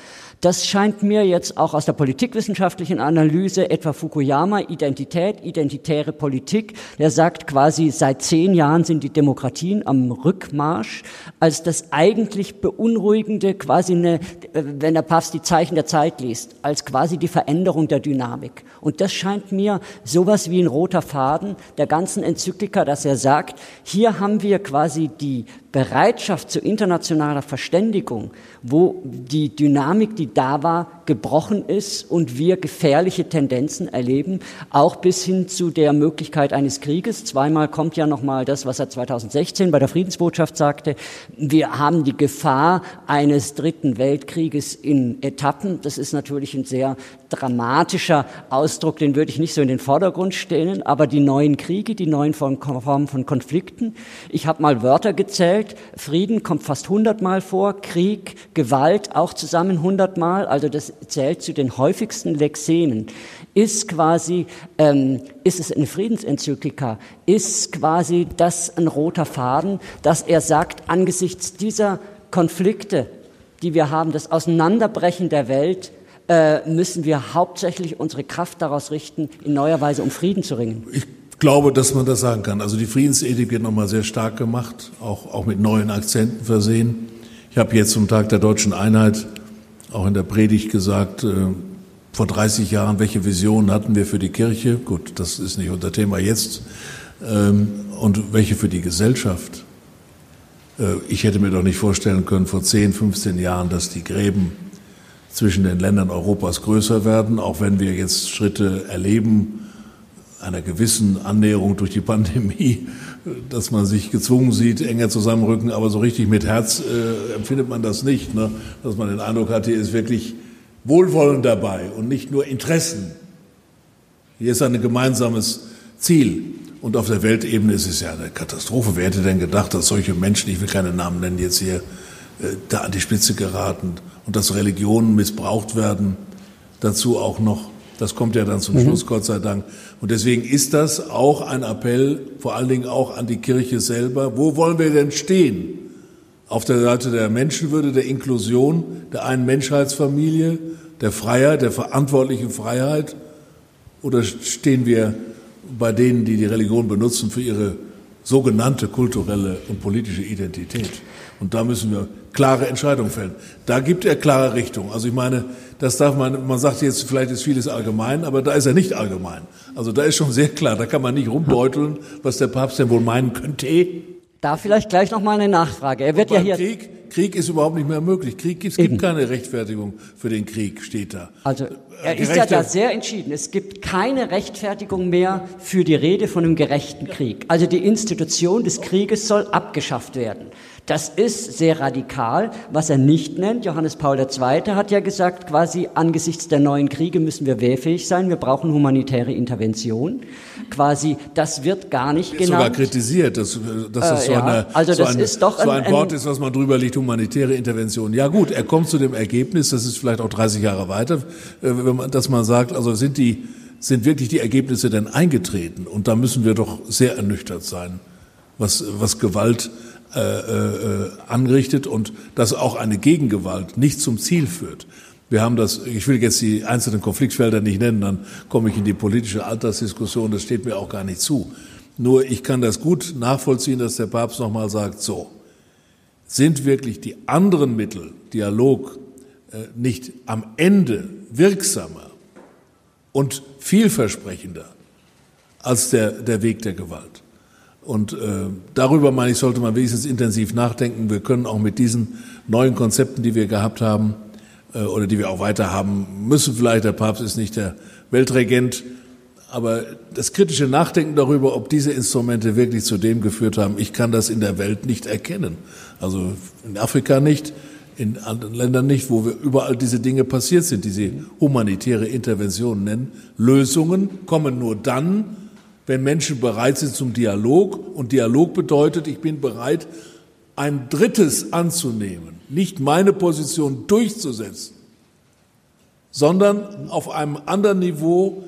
Das scheint mir jetzt auch aus der politikwissenschaftlichen Analyse, etwa Fukuyama, Identität, identitäre Politik, der sagt quasi, seit zehn Jahren sind die Demokratien am Rückmarsch, als das eigentlich beunruhigende, quasi eine, wenn der Papst die Zeichen der Zeit liest, als quasi die Veränderung der Dynamik. Und das scheint mir sowas wie ein roter Faden der ganzen Enzyklika, dass er sagt, hier haben wir quasi die Bereitschaft zu internationaler Verständigung, wo die Dynamik, die da war, gebrochen ist und wir gefährliche Tendenzen erleben, auch bis hin zu der Möglichkeit eines Krieges. Zweimal kommt ja nochmal das, was er 2016 bei der Friedensbotschaft sagte. Wir haben die Gefahr eines dritten Weltkrieges in Etappen. Das ist natürlich ein sehr dramatischer Ausdruck, den würde ich nicht so in den Vordergrund stellen, aber die neuen Kriege, die neuen Formen von Konflikten. Ich habe mal Wörter gezählt. Frieden kommt fast hundertmal vor, Krieg, Gewalt auch zusammen hundertmal. Also das zählt zu den häufigsten Lexemen. Ist quasi, ähm, ist es eine Friedensenzyklika? Ist quasi das ein roter Faden, dass er sagt, angesichts dieser Konflikte, die wir haben, das Auseinanderbrechen der Welt, äh, müssen wir hauptsächlich unsere Kraft daraus richten, in neuer Weise um Frieden zu ringen? Ich glaube, dass man das sagen kann. Also die Friedensethik wird nochmal sehr stark gemacht, auch, auch mit neuen Akzenten versehen. Ich habe jetzt zum Tag der deutschen Einheit auch in der Predigt gesagt, äh, vor 30 Jahren, welche Visionen hatten wir für die Kirche? Gut, das ist nicht unser Thema jetzt. Ähm, und welche für die Gesellschaft? Äh, ich hätte mir doch nicht vorstellen können vor 10, 15 Jahren, dass die Gräben zwischen den Ländern Europas größer werden, auch wenn wir jetzt Schritte erleben, einer gewissen Annäherung durch die Pandemie, dass man sich gezwungen sieht, enger zusammenrücken, aber so richtig mit Herz äh, empfindet man das nicht, ne? dass man den Eindruck hat, hier ist wirklich Wohlwollen dabei und nicht nur Interessen. Hier ist ein gemeinsames Ziel. Und auf der Weltebene ist es ja eine Katastrophe. Wer hätte denn gedacht, dass solche Menschen, ich will keine Namen nennen, jetzt hier da an die Spitze geraten und dass Religionen missbraucht werden, dazu auch noch. Das kommt ja dann zum mhm. Schluss, Gott sei Dank. Und deswegen ist das auch ein Appell, vor allen Dingen auch an die Kirche selber. Wo wollen wir denn stehen? Auf der Seite der Menschenwürde, der Inklusion, der einen Menschheitsfamilie, der Freiheit, der verantwortlichen Freiheit? Oder stehen wir bei denen, die die Religion benutzen für ihre sogenannte kulturelle und politische Identität? Und da müssen wir klare Entscheidungen fällen. Da gibt er klare Richtung. Also ich meine, das darf man, man sagt jetzt, vielleicht ist vieles allgemein, aber da ist er nicht allgemein. Also da ist schon sehr klar, da kann man nicht rumdeuteln, was der Papst denn wohl meinen könnte. Da vielleicht gleich noch mal eine Nachfrage. Er wird ja hier Krieg, Krieg ist überhaupt nicht mehr möglich. Krieg es gibt keine Rechtfertigung für den Krieg, steht da. Also er ist ja da sehr entschieden. Es gibt keine Rechtfertigung mehr für die Rede von einem gerechten Krieg. Also die Institution des Krieges soll abgeschafft werden. Das ist sehr radikal, was er nicht nennt. Johannes Paul II. hat ja gesagt, quasi angesichts der neuen Kriege müssen wir wehrfähig sein, wir brauchen humanitäre Intervention. Quasi, das wird gar nicht genannt. sogar kritisiert, dass, dass das äh, so, ja. eine, also so, das eine, ist doch so ein, ein Wort ist, was man drüber liegt, humanitäre Intervention. Ja gut, er kommt zu dem Ergebnis, das ist vielleicht auch 30 Jahre weiter, äh, wenn man, dass man sagt, also sind die, sind wirklich die Ergebnisse denn eingetreten? Und da müssen wir doch sehr ernüchtert sein, was, was Gewalt äh, äh, anrichtet und dass auch eine Gegengewalt nicht zum Ziel führt. Wir haben das, ich will jetzt die einzelnen Konfliktfelder nicht nennen, dann komme ich in die politische Altersdiskussion, das steht mir auch gar nicht zu. Nur ich kann das gut nachvollziehen, dass der Papst nochmal sagt, so, sind wirklich die anderen Mittel, Dialog, äh, nicht am Ende wirksamer und vielversprechender als der, der Weg der Gewalt? Und äh, darüber, meine ich, sollte man wenigstens intensiv nachdenken. Wir können auch mit diesen neuen Konzepten, die wir gehabt haben äh, oder die wir auch weiter haben müssen, vielleicht, der Papst ist nicht der Weltregent, aber das kritische Nachdenken darüber, ob diese Instrumente wirklich zu dem geführt haben, ich kann das in der Welt nicht erkennen. Also in Afrika nicht, in anderen Ländern nicht, wo wir überall diese Dinge passiert sind, diese humanitäre Interventionen nennen. Lösungen kommen nur dann, wenn Menschen bereit sind zum Dialog. Und Dialog bedeutet, ich bin bereit, ein Drittes anzunehmen, nicht meine Position durchzusetzen, sondern auf einem anderen Niveau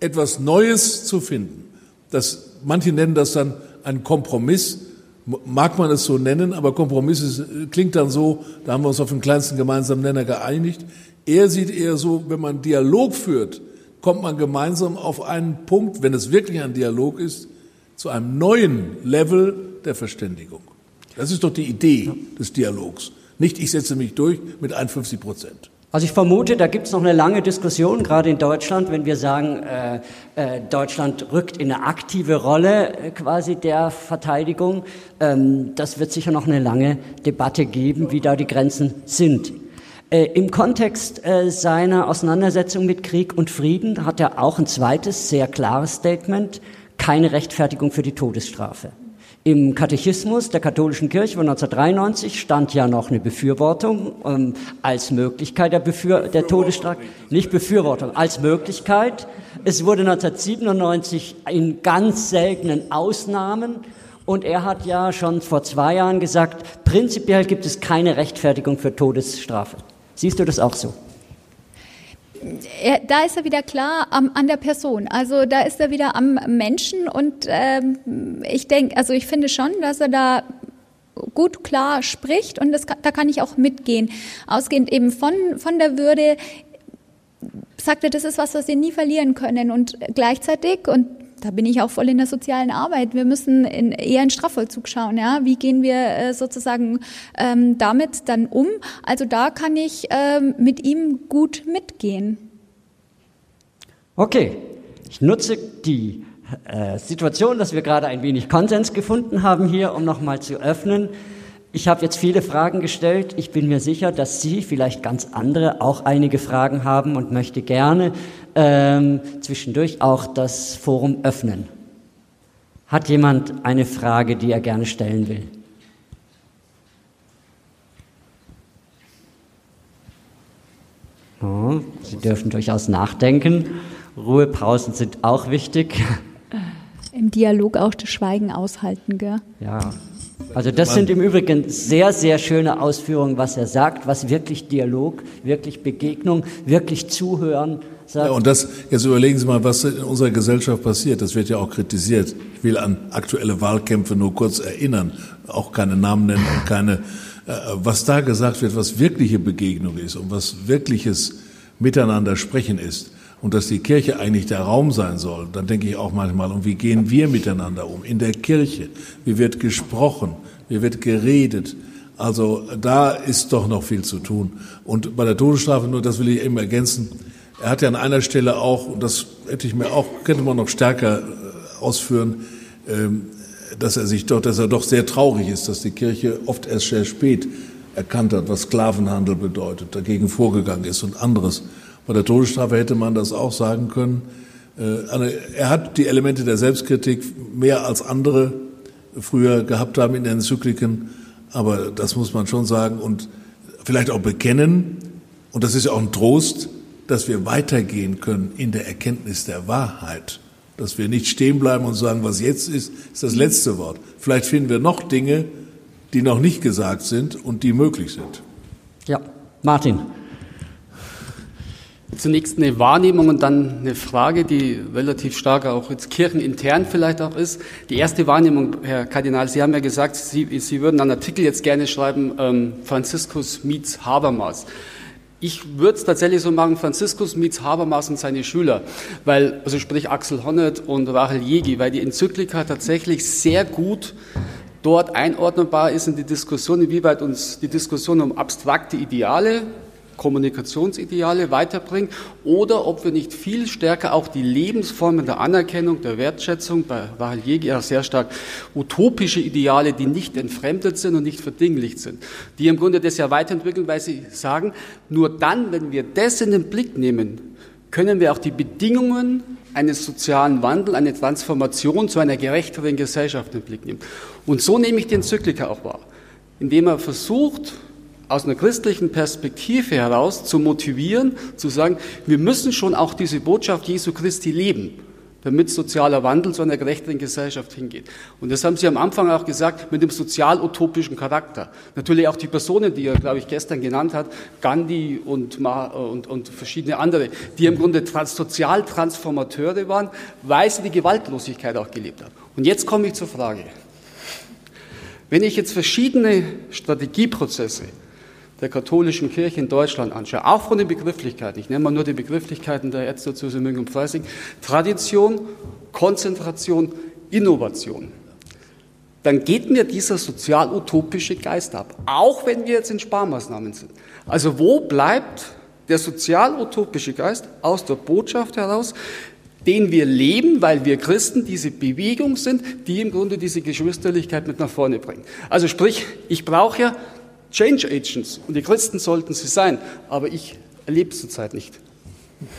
etwas Neues zu finden. Das, manche nennen das dann einen Kompromiss mag man es so nennen, aber Kompromiss ist, klingt dann so, da haben wir uns auf den kleinsten gemeinsamen Nenner geeinigt. Er sieht eher so, wenn man Dialog führt, kommt man gemeinsam auf einen Punkt, wenn es wirklich ein Dialog ist, zu einem neuen Level der Verständigung. Das ist doch die Idee des Dialogs. Nicht, ich setze mich durch mit 51 Prozent. Also ich vermute, da gibt es noch eine lange Diskussion, gerade in Deutschland, wenn wir sagen, äh, äh, Deutschland rückt in eine aktive Rolle äh, quasi der Verteidigung. Ähm, das wird sicher noch eine lange Debatte geben, wie da die Grenzen sind. Äh, Im Kontext äh, seiner Auseinandersetzung mit Krieg und Frieden hat er auch ein zweites, sehr klares Statement, keine Rechtfertigung für die Todesstrafe. Im Katechismus der katholischen Kirche von 1993 stand ja noch eine Befürwortung ähm, als Möglichkeit der, Befür der Todesstrafe, nicht Befürwortung, als Möglichkeit. Es wurde 1997 in ganz seltenen Ausnahmen und er hat ja schon vor zwei Jahren gesagt, prinzipiell gibt es keine Rechtfertigung für Todesstrafe. Siehst du das auch so? da ist er wieder klar am, an der Person. Also da ist er wieder am Menschen und ähm, ich denke, also ich finde schon, dass er da gut klar spricht und das, da kann ich auch mitgehen. Ausgehend eben von, von der Würde sagt er, das ist was, was wir nie verlieren können und gleichzeitig und da bin ich auch voll in der sozialen Arbeit. Wir müssen in, eher in Strafvollzug schauen. Ja? Wie gehen wir äh, sozusagen ähm, damit dann um? Also da kann ich ähm, mit ihm gut mitgehen. Okay, ich nutze die äh, Situation, dass wir gerade ein wenig Konsens gefunden haben hier, um nochmal zu öffnen. Ich habe jetzt viele Fragen gestellt. Ich bin mir sicher, dass Sie vielleicht ganz andere auch einige Fragen haben und möchte gerne ähm, zwischendurch auch das Forum öffnen. Hat jemand eine Frage, die er gerne stellen will? Oh, Sie dürfen durchaus nachdenken. Ruhepausen sind auch wichtig. Im Dialog auch das Schweigen aushalten, gell? Ja, also das sind im Übrigen sehr, sehr schöne Ausführungen, was er sagt, was wirklich Dialog, wirklich Begegnung, wirklich Zuhören sagt. Ja, und das, jetzt überlegen Sie mal, was in unserer Gesellschaft passiert. Das wird ja auch kritisiert. Ich will an aktuelle Wahlkämpfe nur kurz erinnern, auch keine Namen nennen und keine, äh, was da gesagt wird, was wirkliche Begegnung ist und was wirkliches Miteinander sprechen ist und dass die Kirche eigentlich der Raum sein soll, dann denke ich auch manchmal, und wie gehen wir miteinander um? In der Kirche, wie wird gesprochen, wie wird geredet? Also da ist doch noch viel zu tun. Und bei der Todesstrafe, nur das will ich eben ergänzen, er hat ja an einer Stelle auch, und das hätte ich mir auch, könnte man noch stärker äh, ausführen, ähm, dass er sich doch, dass er doch sehr traurig ist, dass die Kirche oft erst sehr spät erkannt hat, was Sklavenhandel bedeutet, dagegen vorgegangen ist und anderes. Bei der Todesstrafe hätte man das auch sagen können. Äh, er hat die Elemente der Selbstkritik mehr als andere früher gehabt haben in den Enzykliken, aber das muss man schon sagen und vielleicht auch bekennen. Und das ist ja auch ein Trost, dass wir weitergehen können in der Erkenntnis der Wahrheit. Dass wir nicht stehen bleiben und sagen, was jetzt ist, ist das letzte Wort. Vielleicht finden wir noch Dinge, die noch nicht gesagt sind und die möglich sind. Ja, Martin. Zunächst eine Wahrnehmung und dann eine Frage, die relativ stark auch jetzt kirchenintern vielleicht auch ist. Die erste Wahrnehmung, Herr Kardinal, Sie haben ja gesagt, Sie, Sie würden einen Artikel jetzt gerne schreiben, ähm, Franziskus meets Habermas. Ich würde es tatsächlich so machen, Franziskus meets Habermas und seine Schüler, weil, also sprich Axel Honneth und Rachel Jegi, weil die Enzyklika tatsächlich sehr gut dort einordnbar ist in die Diskussion, inwieweit uns die Diskussion um abstrakte Ideale Kommunikationsideale weiterbringen oder ob wir nicht viel stärker auch die Lebensformen der Anerkennung, der Wertschätzung, bei Rahel Jäger sehr stark utopische Ideale, die nicht entfremdet sind und nicht verdinglicht sind, die im Grunde das ja weiterentwickeln, weil sie sagen, nur dann, wenn wir das in den Blick nehmen, können wir auch die Bedingungen eines sozialen Wandels, eine Transformation zu einer gerechteren Gesellschaft in den Blick nehmen. Und so nehme ich den Zyklika auch wahr, indem er versucht, aus einer christlichen Perspektive heraus zu motivieren, zu sagen, wir müssen schon auch diese Botschaft Jesu Christi leben, damit sozialer Wandel zu einer gerechteren Gesellschaft hingeht. Und das haben Sie am Anfang auch gesagt, mit dem sozial-utopischen Charakter. Natürlich auch die Personen, die er, glaube ich, gestern genannt hat, Gandhi und, und, und verschiedene andere, die im Grunde trans Sozialtransformateure waren, weil sie die Gewaltlosigkeit auch gelebt haben. Und jetzt komme ich zur Frage. Wenn ich jetzt verschiedene Strategieprozesse der katholischen Kirche in Deutschland anschaue, auch von den Begrifflichkeiten, ich nenne mal nur die Begrifflichkeiten der Erzdiözese München und Freising, Tradition, Konzentration, Innovation, dann geht mir dieser sozial-utopische Geist ab, auch wenn wir jetzt in Sparmaßnahmen sind. Also wo bleibt der sozial-utopische Geist? Aus der Botschaft heraus, den wir leben, weil wir Christen diese Bewegung sind, die im Grunde diese Geschwisterlichkeit mit nach vorne bringt. Also sprich, ich brauche ja Change Agents und die Christen sollten sie sein, aber ich erlebe es zurzeit nicht.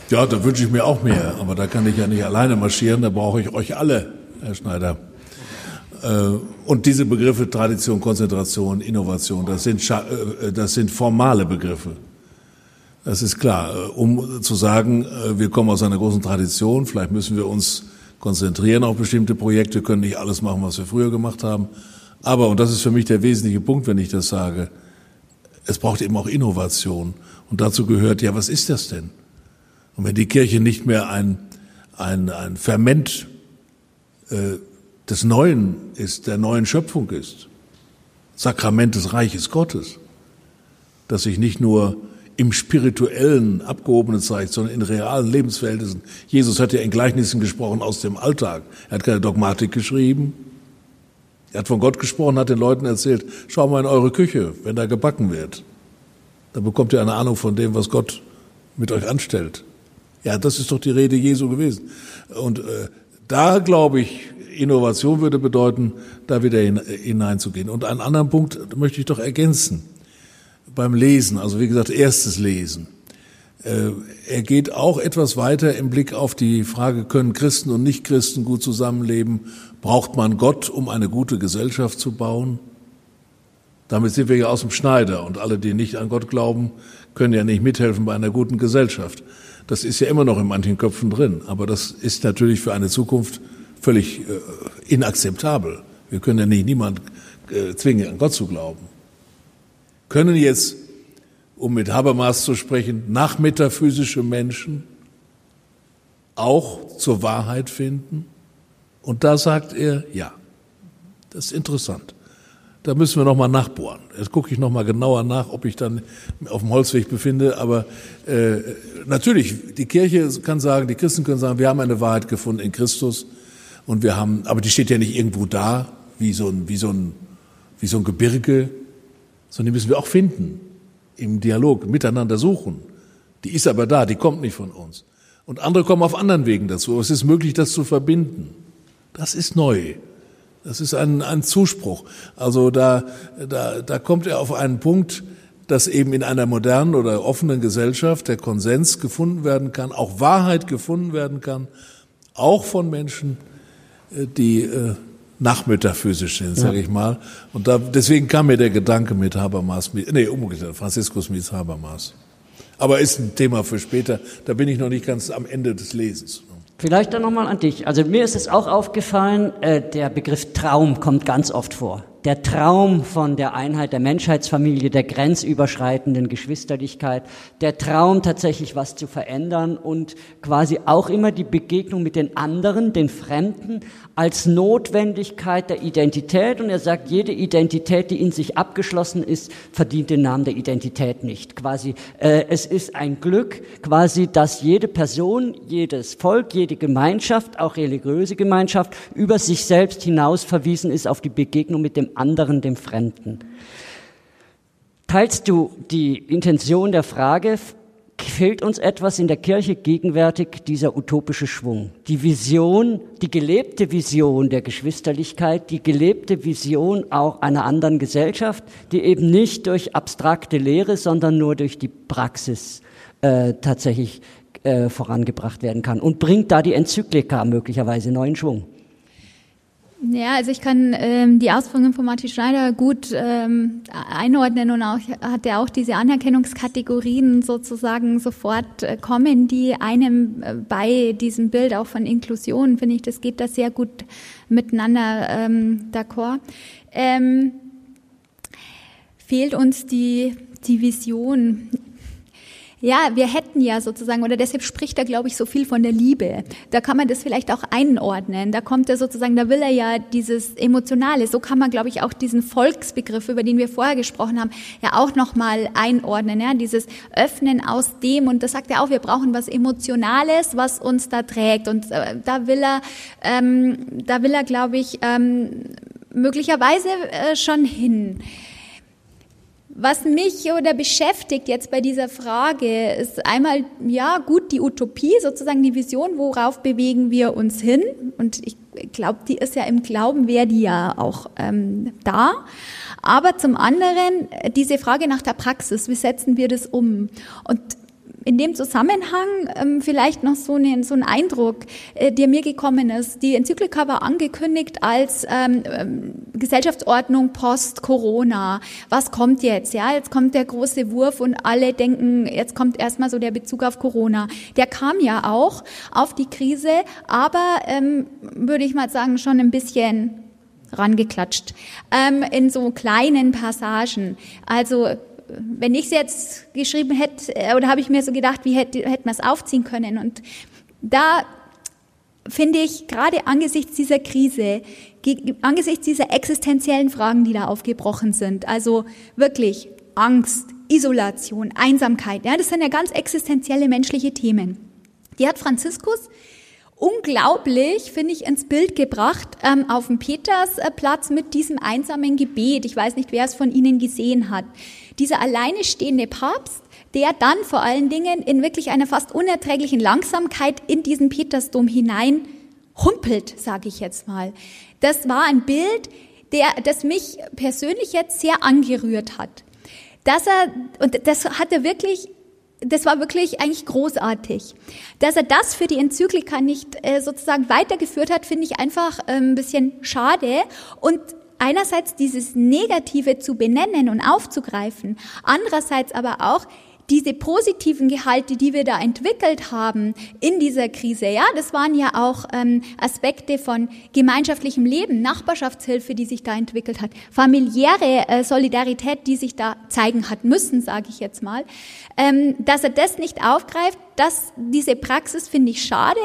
Ja, da wünsche ich mir auch mehr, aber da kann ich ja nicht alleine marschieren, da brauche ich euch alle, Herr Schneider. Äh, und diese Begriffe Tradition, Konzentration, Innovation, das sind, äh, das sind formale Begriffe. Das ist klar. Äh, um zu sagen, wir kommen aus einer großen Tradition, vielleicht müssen wir uns konzentrieren auf bestimmte Projekte, können nicht alles machen, was wir früher gemacht haben. Aber, und das ist für mich der wesentliche Punkt, wenn ich das sage, es braucht eben auch Innovation. Und dazu gehört, ja, was ist das denn? Und wenn die Kirche nicht mehr ein, ein, ein Ferment äh, des Neuen ist, der neuen Schöpfung ist, Sakrament des Reiches Gottes, das sich nicht nur im spirituellen Abgehobenen zeigt, sondern in realen Lebensverhältnissen. Jesus hat ja in Gleichnissen gesprochen aus dem Alltag. Er hat keine Dogmatik geschrieben. Er hat von Gott gesprochen, hat den Leuten erzählt, schau mal in eure Küche, wenn da gebacken wird. Dann bekommt ihr eine Ahnung von dem, was Gott mit euch anstellt. Ja, das ist doch die Rede Jesu gewesen. Und äh, da glaube ich, Innovation würde bedeuten, da wieder hineinzugehen. Und einen anderen Punkt möchte ich doch ergänzen. Beim Lesen, also wie gesagt, erstes Lesen. Äh, er geht auch etwas weiter im Blick auf die Frage, können Christen und Nichtchristen gut zusammenleben? Braucht man Gott, um eine gute Gesellschaft zu bauen? Damit sind wir ja aus dem Schneider und alle, die nicht an Gott glauben, können ja nicht mithelfen bei einer guten Gesellschaft. Das ist ja immer noch in manchen Köpfen drin, aber das ist natürlich für eine Zukunft völlig äh, inakzeptabel. Wir können ja nicht niemand äh, zwingen, an Gott zu glauben. Können jetzt, um mit Habermas zu sprechen, nachmetaphysische Menschen auch zur Wahrheit finden? Und da sagt er, ja. Das ist interessant. Da müssen wir nochmal nachbohren. Jetzt gucke ich nochmal genauer nach, ob ich dann auf dem Holzweg befinde. Aber äh, natürlich, die Kirche kann sagen, die Christen können sagen, wir haben eine Wahrheit gefunden in Christus. Und wir haben, aber die steht ja nicht irgendwo da, wie so ein, wie so ein, wie so ein Gebirge, sondern die müssen wir auch finden. Im Dialog, miteinander suchen. Die ist aber da, die kommt nicht von uns. Und andere kommen auf anderen Wegen dazu. Es ist möglich, das zu verbinden. Das ist neu. Das ist ein, ein Zuspruch. Also da, da, da kommt er auf einen Punkt, dass eben in einer modernen oder offenen Gesellschaft der Konsens gefunden werden kann, auch Wahrheit gefunden werden kann, auch von Menschen, äh, die äh, nachmetaphysisch sind, sage ich mal. Und da, deswegen kam mir der Gedanke mit Habermas, nee, umgekehrt, Franziskus mit Habermas. Aber ist ein Thema für später. Da bin ich noch nicht ganz am Ende des Lesens. Vielleicht dann nochmal an dich. Also mir ist es auch aufgefallen, äh, der Begriff Traum kommt ganz oft vor der Traum von der Einheit der Menschheitsfamilie, der grenzüberschreitenden Geschwisterlichkeit, der Traum tatsächlich was zu verändern und quasi auch immer die Begegnung mit den anderen, den Fremden, als Notwendigkeit der Identität. Und er sagt, jede Identität, die in sich abgeschlossen ist, verdient den Namen der Identität nicht. Quasi, äh, es ist ein Glück, quasi, dass jede Person, jedes Volk, jede Gemeinschaft, auch religiöse Gemeinschaft, über sich selbst hinaus verwiesen ist auf die Begegnung mit dem anderen, dem Fremden. Teilst du die Intention der Frage, fehlt uns etwas in der Kirche gegenwärtig dieser utopische Schwung? Die Vision, die gelebte Vision der Geschwisterlichkeit, die gelebte Vision auch einer anderen Gesellschaft, die eben nicht durch abstrakte Lehre, sondern nur durch die Praxis äh, tatsächlich äh, vorangebracht werden kann und bringt da die Enzyklika möglicherweise neuen Schwung. Ja, also ich kann ähm, die Ausführungen von Martin Schneider gut ähm, einordnen und auch hat er auch diese Anerkennungskategorien sozusagen sofort äh, kommen, die einem äh, bei diesem Bild auch von Inklusion, finde ich, das geht da sehr gut miteinander ähm, d'accord. Ähm, fehlt uns die, die Vision. Ja, wir hätten ja sozusagen, oder deshalb spricht er, glaube ich, so viel von der Liebe. Da kann man das vielleicht auch einordnen. Da kommt er sozusagen, da will er ja dieses Emotionale. So kann man, glaube ich, auch diesen Volksbegriff, über den wir vorher gesprochen haben, ja auch nochmal einordnen. Ja, dieses Öffnen aus dem. Und das sagt er auch, wir brauchen was Emotionales, was uns da trägt. Und äh, da will er, ähm, da will er, glaube ich, ähm, möglicherweise äh, schon hin. Was mich oder beschäftigt jetzt bei dieser Frage ist einmal, ja, gut, die Utopie, sozusagen die Vision, worauf bewegen wir uns hin? Und ich glaube, die ist ja im Glauben, wäre die ja auch ähm, da. Aber zum anderen diese Frage nach der Praxis, wie setzen wir das um? Und in dem Zusammenhang ähm, vielleicht noch so, einen, so ein Eindruck, äh, der mir gekommen ist. Die Enzyklika war angekündigt als ähm, ähm, Gesellschaftsordnung post-Corona. Was kommt jetzt? Ja, jetzt kommt der große Wurf und alle denken, jetzt kommt erstmal so der Bezug auf Corona. Der kam ja auch auf die Krise, aber ähm, würde ich mal sagen, schon ein bisschen rangeklatscht ähm, in so kleinen Passagen. Also wenn ich es jetzt geschrieben hätte, äh, oder habe ich mir so gedacht, wie hätte, hätte man es aufziehen können? Und da finde ich, gerade angesichts dieser Krise, angesichts dieser existenziellen Fragen, die da aufgebrochen sind, also wirklich Angst, Isolation, Einsamkeit, ja, das sind ja ganz existenzielle menschliche Themen. Die hat Franziskus unglaublich, finde ich, ins Bild gebracht ähm, auf dem Petersplatz mit diesem einsamen Gebet. Ich weiß nicht, wer es von Ihnen gesehen hat dieser alleine stehende Papst, der dann vor allen Dingen in wirklich einer fast unerträglichen Langsamkeit in diesen Petersdom hinein humpelt, sage ich jetzt mal. Das war ein Bild, der, das mich persönlich jetzt sehr angerührt hat. Dass er, und das hat er wirklich das war wirklich eigentlich großartig. Dass er das für die Enzyklika nicht äh, sozusagen weitergeführt hat, finde ich einfach äh, ein bisschen schade. Und einerseits dieses Negative zu benennen und aufzugreifen, andererseits aber auch diese positiven Gehalte, die wir da entwickelt haben in dieser Krise, ja, das waren ja auch ähm, Aspekte von gemeinschaftlichem Leben, Nachbarschaftshilfe, die sich da entwickelt hat, familiäre äh, Solidarität, die sich da zeigen hat müssen, sage ich jetzt mal, ähm, dass er das nicht aufgreift, dass diese Praxis finde ich schade.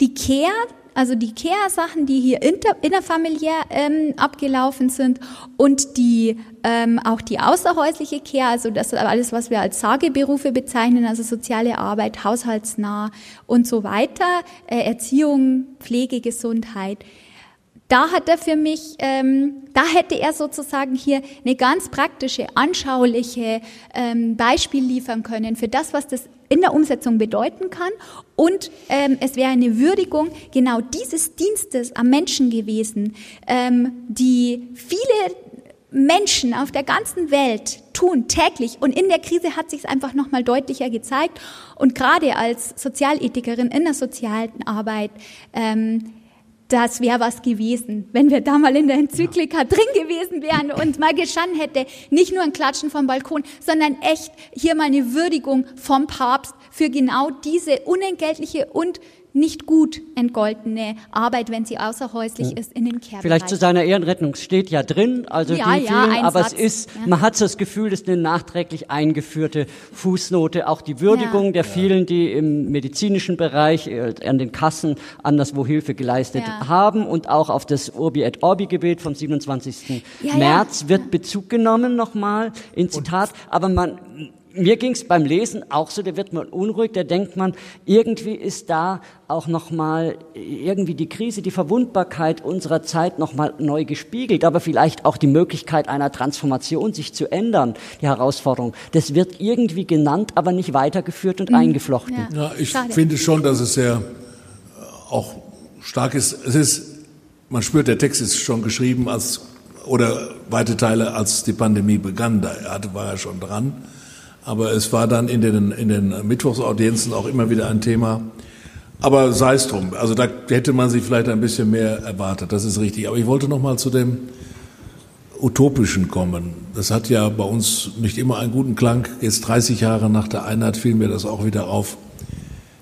Die Care also die Care-Sachen, die hier inter, innerfamiliär ähm, abgelaufen sind und die ähm, auch die außerhäusliche Care, also das alles, was wir als Sageberufe bezeichnen, also soziale Arbeit, haushaltsnah und so weiter, äh, Erziehung, Pflege, Gesundheit da hat er für mich, ähm, da hätte er sozusagen hier eine ganz praktische, anschauliche ähm, Beispiel liefern können für das, was das in der Umsetzung bedeuten kann. Und ähm, es wäre eine Würdigung genau dieses Dienstes am Menschen gewesen, ähm, die viele Menschen auf der ganzen Welt tun täglich und in der Krise hat sich es einfach noch mal deutlicher gezeigt und gerade als Sozialethikerin in der sozialen Arbeit ähm, das wäre was gewesen, wenn wir da mal in der Enzyklika ja. drin gewesen wären und mal gestanden hätte, nicht nur ein Klatschen vom Balkon, sondern echt hier mal eine Würdigung vom Papst für genau diese unentgeltliche und nicht gut entgoltene Arbeit, wenn sie außerhäuslich hm. ist, in den Care. Vielleicht zu seiner Ehrenrettung steht ja drin, also ja, die ja, vielen, aber Satz, es ist, ja. man hat so das Gefühl, es ist eine nachträglich eingeführte Fußnote, auch die Würdigung ja. der vielen, die im medizinischen Bereich äh, an den Kassen anderswo Hilfe geleistet haben und auch auf das Urbi et Orbi Gebet vom 27. März wird Bezug genommen nochmal in Zitat, und aber man mir ging es beim Lesen auch so, da wird man unruhig, da denkt man, irgendwie ist da auch nochmal irgendwie die Krise, die Verwundbarkeit unserer Zeit nochmal neu gespiegelt, aber vielleicht auch die Möglichkeit einer Transformation, sich zu ändern, die Herausforderung. Das wird irgendwie genannt, aber nicht weitergeführt und mhm. eingeflochten. Ja, ja ich Schade. finde schon, dass es sehr äh, auch stark ist. Es ist, man spürt, der Text ist schon geschrieben als, oder weite Teile, als die Pandemie begann, da war er schon dran. Aber es war dann in den, in den Mittwochsaudienzen auch immer wieder ein Thema. Aber sei es drum. Also da hätte man sich vielleicht ein bisschen mehr erwartet. Das ist richtig. Aber ich wollte noch mal zu dem Utopischen kommen. Das hat ja bei uns nicht immer einen guten Klang. Jetzt 30 Jahre nach der Einheit fiel mir das auch wieder auf.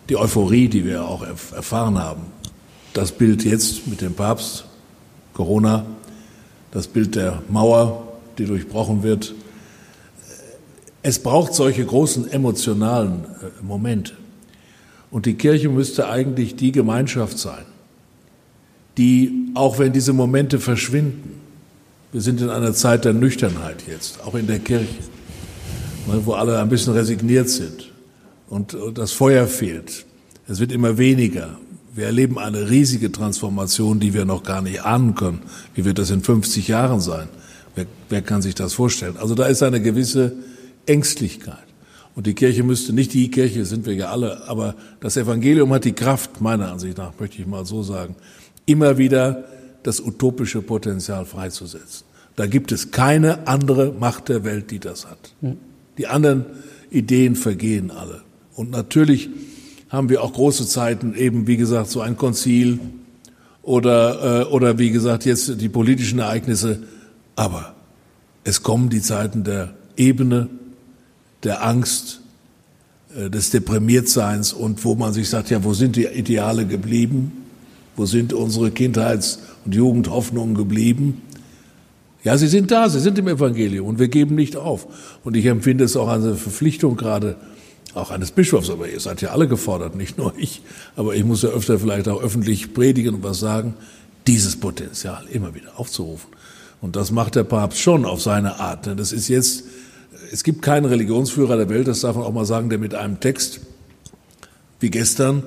Die Euphorie, die wir auch erfahren haben. Das Bild jetzt mit dem Papst, Corona, das Bild der Mauer, die durchbrochen wird, Es braucht solche großen emotionalen äh, Momente. Und die Kirche müsste eigentlich die Gemeinschaft sein, die, auch wenn diese Momente verschwinden, wir sind in einer Zeit der Nüchternheit jetzt, auch in der Kirche, ne, wo alle ein bisschen resigniert sind und das Feuer fehlt. Es wird immer weniger. Wir erleben eine riesige Transformation, die wir noch gar nicht ahnen können. Wie wird das in 50 Jahren sein? Wer, wer kann sich das vorstellen? Also da ist eine gewisse Ängstlichkeit. Und die Kirche müsste, nicht die Kirche sind wir ja alle, aber das Evangelium hat die Kraft, meiner Ansicht nach, möchte ich mal so sagen, immer wieder das utopische Potenzial freizusetzen. Da gibt es keine andere Macht der Welt, die das hat. Hm. Die anderen Ideen vergehen alle. Und natürlich haben wir auch große Zeiten, eben wie gesagt, so ein Konzil oder, äh, oder wie gesagt, jetzt die politischen Ereignisse. Aber es kommen die Zeiten der Ebene, der Angst, äh, des Deprimiertseins und wo man sich sagt, ja, wo sind die Ideale geblieben? Wo sind unsere Kindheits- und Jugendhoffnungen geblieben? Ja, sie sind da, sie sind im Evangelium und wir geben nicht auf. Und ich empfinde es auch als eine Verpflichtung gerade auch eines Bischofs, aber ihr seid ja alle gefordert, nicht nur ich, aber ich muss ja öfter vielleicht auch öffentlich predigen und was sagen, dieses Potenzial immer wieder aufzurufen. Und das macht der Papst schon auf seine Art. Das ist jetzt es gibt keinen Religionsführer der Welt, das darf man auch mal sagen, der mit einem Text wie gestern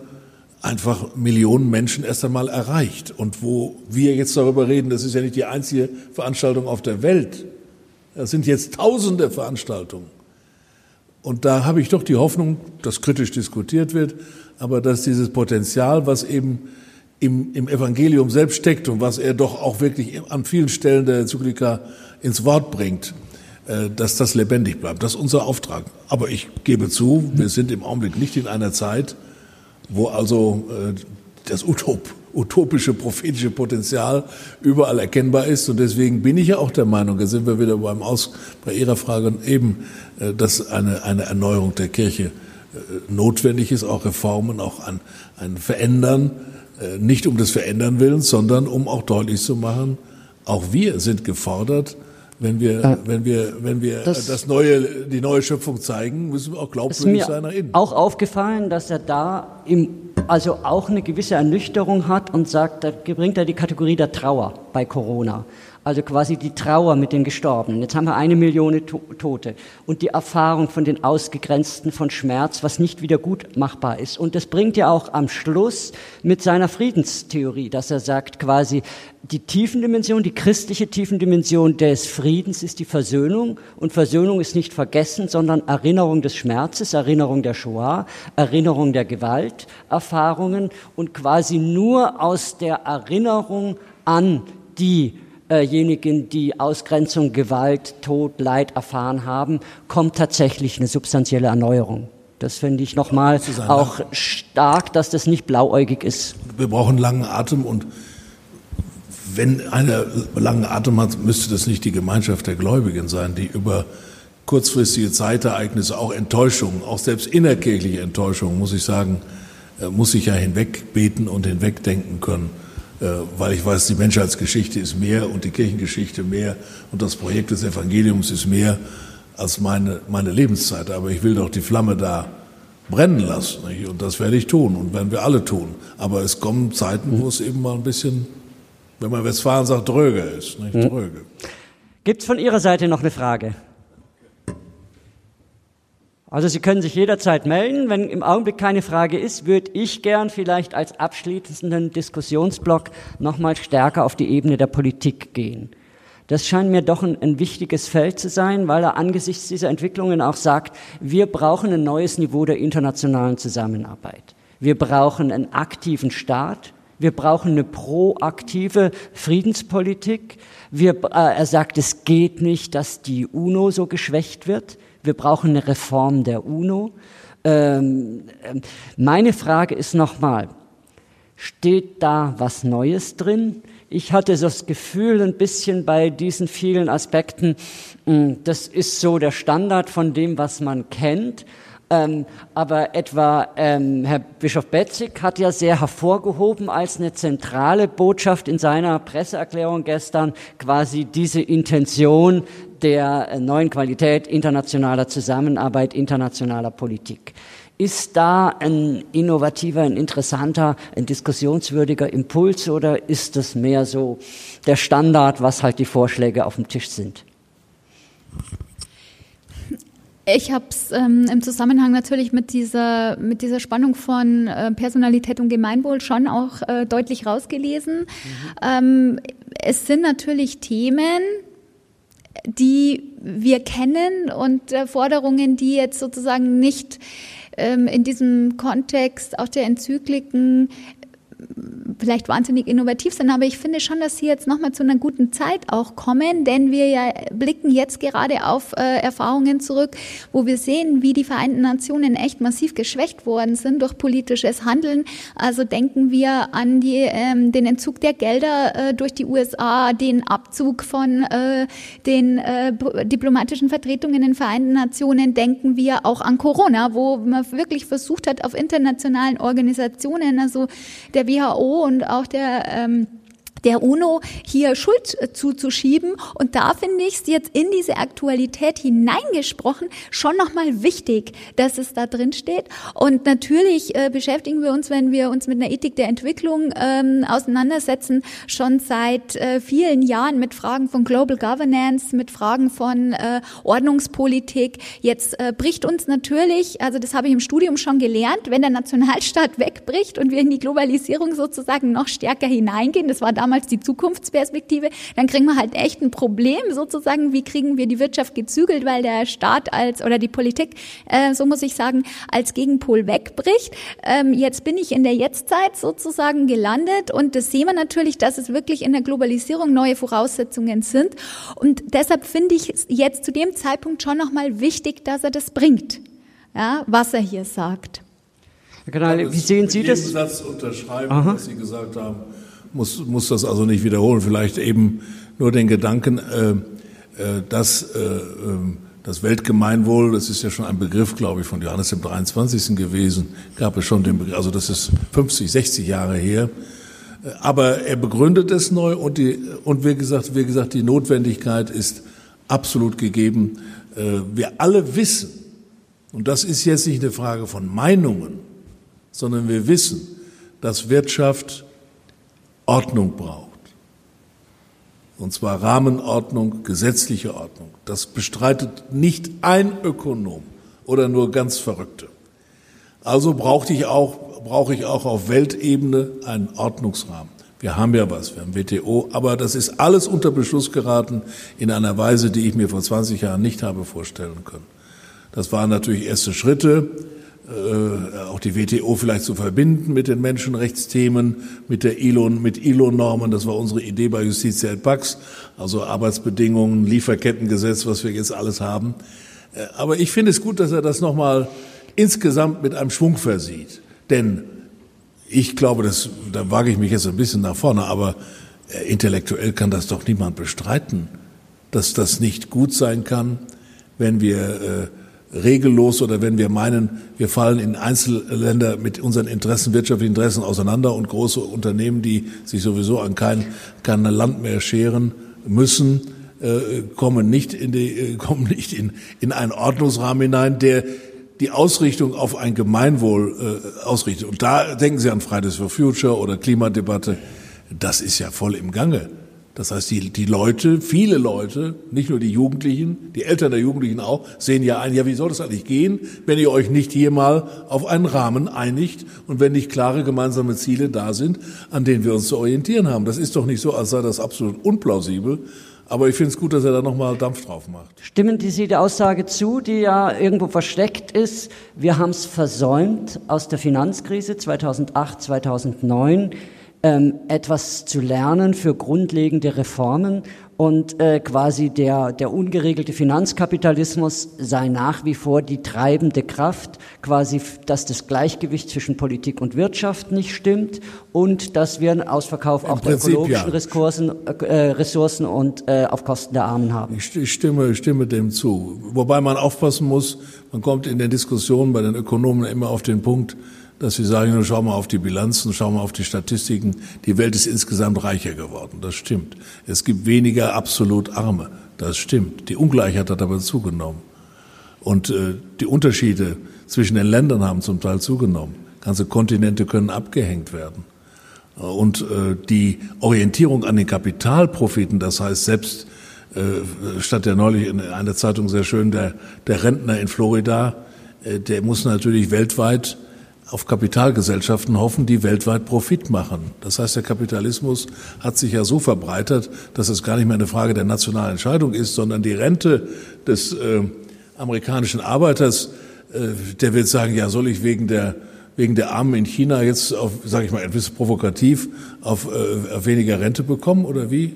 einfach Millionen Menschen erst einmal erreicht. Und wo wir jetzt darüber reden, das ist ja nicht die einzige Veranstaltung auf der Welt. Das sind jetzt tausende Veranstaltungen. Und da habe ich doch die Hoffnung, dass kritisch diskutiert wird, aber dass dieses Potenzial, was eben im, im Evangelium selbst steckt und was er doch auch wirklich an vielen Stellen der Enzyklika ins Wort bringt, dass das lebendig bleibt. Das ist unser Auftrag. Aber ich gebe zu, wir sind im Augenblick nicht in einer Zeit, wo also äh, das Utop, utopische, prophetische Potenzial überall erkennbar ist. Und deswegen bin ich ja auch der Meinung, da sind wir wieder beim Aus, bei Ihrer Frage eben, äh, dass eine, eine Erneuerung der Kirche notwendig ist, auch Reformen, auch ein, ein Verändern, nicht um des Verändern willen, sondern um auch deutlich zu machen, auch wir sind gefordert, wenn wir, äh, wenn wir, wenn wir das, das, neue, die neue Schöpfung zeigen, müssen wir auch glaubwürdig sein nach innen. Auch aufgefallen, dass er da im, also auch eine gewisse Ernüchterung hat und sagt, da bringt er die Kategorie der Trauer bei Corona also quasi die Trauer mit den Gestorbenen. Jetzt haben wir eine Million Tote und die Erfahrung von den Ausgegrenzten von Schmerz, was nicht wieder gut machbar ist. Und das bringt ja auch am Schluss mit seiner Friedenstheorie, dass er sagt quasi, die Tiefendimension, die christliche Tiefendimension des Friedens ist die Versöhnung und Versöhnung ist nicht Vergessen, sondern Erinnerung des Schmerzes, Erinnerung der Shoah, Erinnerung der Gewalterfahrungen und quasi nur aus der Erinnerung an die diejenigen, die Ausgrenzung, Gewalt, Tod, Leid erfahren haben, kommt tatsächlich eine substanzielle Erneuerung. Das finde ich nochmal auch stark, dass das nicht blauäugig ist. Wir brauchen langen Atem und wenn einer langen Atem hat, müsste das nicht die Gemeinschaft der Gläubigen sein, die über kurzfristige Zeitereignisse, auch Enttäuschungen, auch selbst innerkirchliche Enttäuschungen, muss ich sagen, äh, muss ich ja hinwegbeten und hinwegdenken können. Äh, weil ich weiß, die Menschheitsgeschichte ist mehr und die Kirchengeschichte mehr und das Projekt des Evangeliums ist mehr als meine, meine Lebenszeit. Aber ich will doch die Flamme da brennen lassen. Nicht? Und das werde ich tun und werden wir alle tun. Aber es kommen Zeiten, wo es eben mal ein bisschen, wenn man Westfalen sagt, dröge ist. Nicht? Hm. Dröge. Gibt es von Ihrer Seite noch eine Frage? Also Sie können sich jederzeit melden. Wenn im Augenblick keine Frage ist, würde ich gern vielleicht als abschließenden Diskussionsblock nochmal stärker auf die Ebene der Politik gehen. Das scheint mir doch ein, ein, wichtiges Feld zu sein, weil er angesichts dieser Entwicklungen auch sagt, wir brauchen ein neues Niveau der internationalen Zusammenarbeit. Wir brauchen einen aktiven Staat. Wir brauchen eine proaktive Friedenspolitik. Wir, äh, er sagt, es geht nicht, dass die UNO so geschwächt wird. Wir brauchen eine Reform der UNO. Ähm, ähm, meine Frage ist nochmal, steht da was Neues drin? Ich hatte das Gefühl ein bisschen bei diesen vielen Aspekten, hm, das ist so der Standard von dem, was man kennt. Äh, Ähm, aber etwa ähm, Herr Bischof Betzig hat ja sehr hervorgehoben als eine zentrale Botschaft in seiner Presseerklärung gestern quasi diese Intention der äh, neuen Qualität internationaler Zusammenarbeit, internationaler Politik. Ist da ein innovativer, ein interessanter, ein diskussionswürdiger Impuls oder ist das mehr so der Standard, was halt die Vorschläge auf dem Tisch sind? Ich habe es ähm, im Zusammenhang natürlich mit dieser, mit dieser Spannung von äh, Personalität und Gemeinwohl schon auch äh, deutlich rausgelesen. Mhm. Ähm, es sind natürlich Themen, die wir kennen und äh, Forderungen, die jetzt sozusagen nicht ähm, in diesem Kontext auch der Enzykliken vielleicht wahnsinnig innovativ sind, aber ich finde schon, dass sie jetzt nochmal zu einer guten Zeit auch kommen, denn wir ja blicken jetzt gerade auf äh, Erfahrungen zurück, wo wir sehen, wie die Vereinten Nationen echt massiv geschwächt worden sind durch politisches Handeln. Also denken wir an die, ähm, den Entzug der Gelder äh, durch die USA, den Abzug von äh, den äh, diplomatischen Vertretungen in den Vereinten Nationen, denken wir auch an Corona, wo man wirklich versucht hat, auf internationalen Organisationen, also der WHO und auch der ähm, der UNO hier Schuld äh, zuzuschieben. Und da finde ich es jetzt in diese Aktualität hineingesprochen schon nochmal wichtig, dass es da drin steht. Und natürlich äh, beschäftigen wir uns, wenn wir uns mit einer Ethik der Entwicklung ähm, auseinandersetzen, schon seit äh, vielen Jahren mit Fragen von Global Governance, mit Fragen von äh, Ordnungspolitik. Jetzt äh, bricht uns natürlich, also das habe ich im Studium schon gelernt, wenn der Nationalstaat wegbricht und wir in die Globalisierung sozusagen noch stärker hineingehen, das war damals damals die Zukunftsperspektive, dann kriegen wir halt echt ein Problem sozusagen, wie kriegen wir die Wirtschaft gezügelt, weil der Staat als oder die Politik, äh, so muss ich sagen, als Gegenpol wegbricht. Ähm, jetzt bin ich in der Jetztzeit sozusagen gelandet und das sehen wir natürlich, dass es wirklich in der Globalisierung neue Voraussetzungen sind und deshalb finde ich es jetzt zu dem Zeitpunkt schon nochmal wichtig, dass er das bringt, ja, was er hier sagt. Herr Kanal, wie sehen Sie das? Satz unterschreiben, Aha. was Sie gesagt haben muss, muss das also nicht wiederholen. Vielleicht eben nur den Gedanken, äh, äh, dass äh, ähm, das Weltgemeinwohl, das ist ja schon ein Begriff, glaube ich, von Johannes dem 23. gewesen, gab es schon den Begriff, also das ist 50, 60 Jahre her. Äh, aber er begründet es neu und, die, und wie, gesagt, wie gesagt, die Notwendigkeit ist absolut gegeben. Äh, wir alle wissen, und das ist jetzt nicht eine Frage von Meinungen, sondern wir wissen, dass Wirtschaft Ordnung braucht. Und zwar Rahmenordnung, gesetzliche Ordnung. Das bestreitet nicht ein Ökonom oder nur ganz Verrückte. Also brauche ich auch, brauche ich auch auf Weltebene einen Ordnungsrahmen. Wir haben ja was, wir haben WTO, aber das ist alles unter Beschluss geraten in einer Weise, die ich mir vor 20 Jahren nicht habe vorstellen können. Das waren natürlich erste Schritte äh, auch die WTO vielleicht zu verbinden mit den Menschenrechtsthemen, mit der ILO, mit ILO-Normen. Das war unsere Idee bei Justitia et Pax, also Arbeitsbedingungen, Lieferkettengesetz, was wir jetzt alles haben. Äh, aber ich finde es gut, dass er das nochmal insgesamt mit einem Schwung versieht. Denn ich glaube, das, da wage ich mich jetzt ein bisschen nach vorne, aber äh, intellektuell kann das doch niemand bestreiten, dass das nicht gut sein kann, wenn wir regellos oder wenn wir meinen, wir fallen in Einzelländer mit unseren Interessen, wirtschaftlichen Interessen auseinander und große Unternehmen, die sich sowieso an kein, kein Land mehr scheren müssen, äh, kommen nicht in die, äh, kommen nicht in, in einen Ordnungsrahmen hinein, der die Ausrichtung auf ein Gemeinwohl äh, ausrichtet. Und da denken Sie an Fridays for Future oder Klimadebatte. Das ist ja voll im Gange. Das heißt, die, die Leute, viele Leute, nicht nur die Jugendlichen, die Eltern der Jugendlichen auch, sehen ja ein, ja, wie soll das eigentlich gehen, wenn ihr euch nicht hier mal auf einen Rahmen einigt und wenn nicht klare gemeinsame Ziele da sind, an denen wir uns zu orientieren haben. Das ist doch nicht so, als sei das absolut unplausibel. Aber ich finde es gut, dass er da nochmal Dampf drauf macht. Stimmen Sie der Aussage zu, die ja irgendwo versteckt ist? Wir haben es versäumt, aus der Finanzkrise 2008, 2009 ähm, etwas zu lernen für grundlegende Reformen und äh, quasi der, der ungeregelte Finanzkapitalismus sei nach wie vor die treibende Kraft, quasi, dass das Gleichgewicht zwischen Politik und Wirtschaft nicht stimmt und dass wir einen Ausverkauf Im auch Prinzip, der ökologischen ja. Ressourcen, äh, Ressourcen und äh, auf Kosten der Armen haben. Ich, stimme, stimme dem zu. Wobei man aufpassen muss, man kommt in den Diskussionen bei den Ökonomen immer auf den Punkt, dass sie sagen, schau mal auf die Bilanzen, schau mal auf die Statistiken. Die Welt ist insgesamt reicher geworden. Das stimmt. Es gibt weniger absolut Arme. Das stimmt. Die Ungleichheit hat aber zugenommen. Und äh, die Unterschiede zwischen den Ländern haben zum Teil zugenommen. Ganze Kontinente können abgehängt werden. Und äh, die Orientierung an den Kapitalprofiten, das heißt selbst äh, statt der neulich in einer Zeitung sehr schön, der, der Rentner in Florida, äh, der muss natürlich weltweit auf Kapitalgesellschaften hoffen, die weltweit Profit machen. Das heißt, der Kapitalismus hat sich ja so verbreitert, dass es gar nicht mehr eine Frage der nationalen Entscheidung ist, sondern die Rente des äh, amerikanischen Arbeiters, äh, der wird sagen, ja, soll ich wegen der wegen der Armen in China jetzt auf, sage ich mal, etwas provokativ auf, äh, auf weniger Rente bekommen oder wie?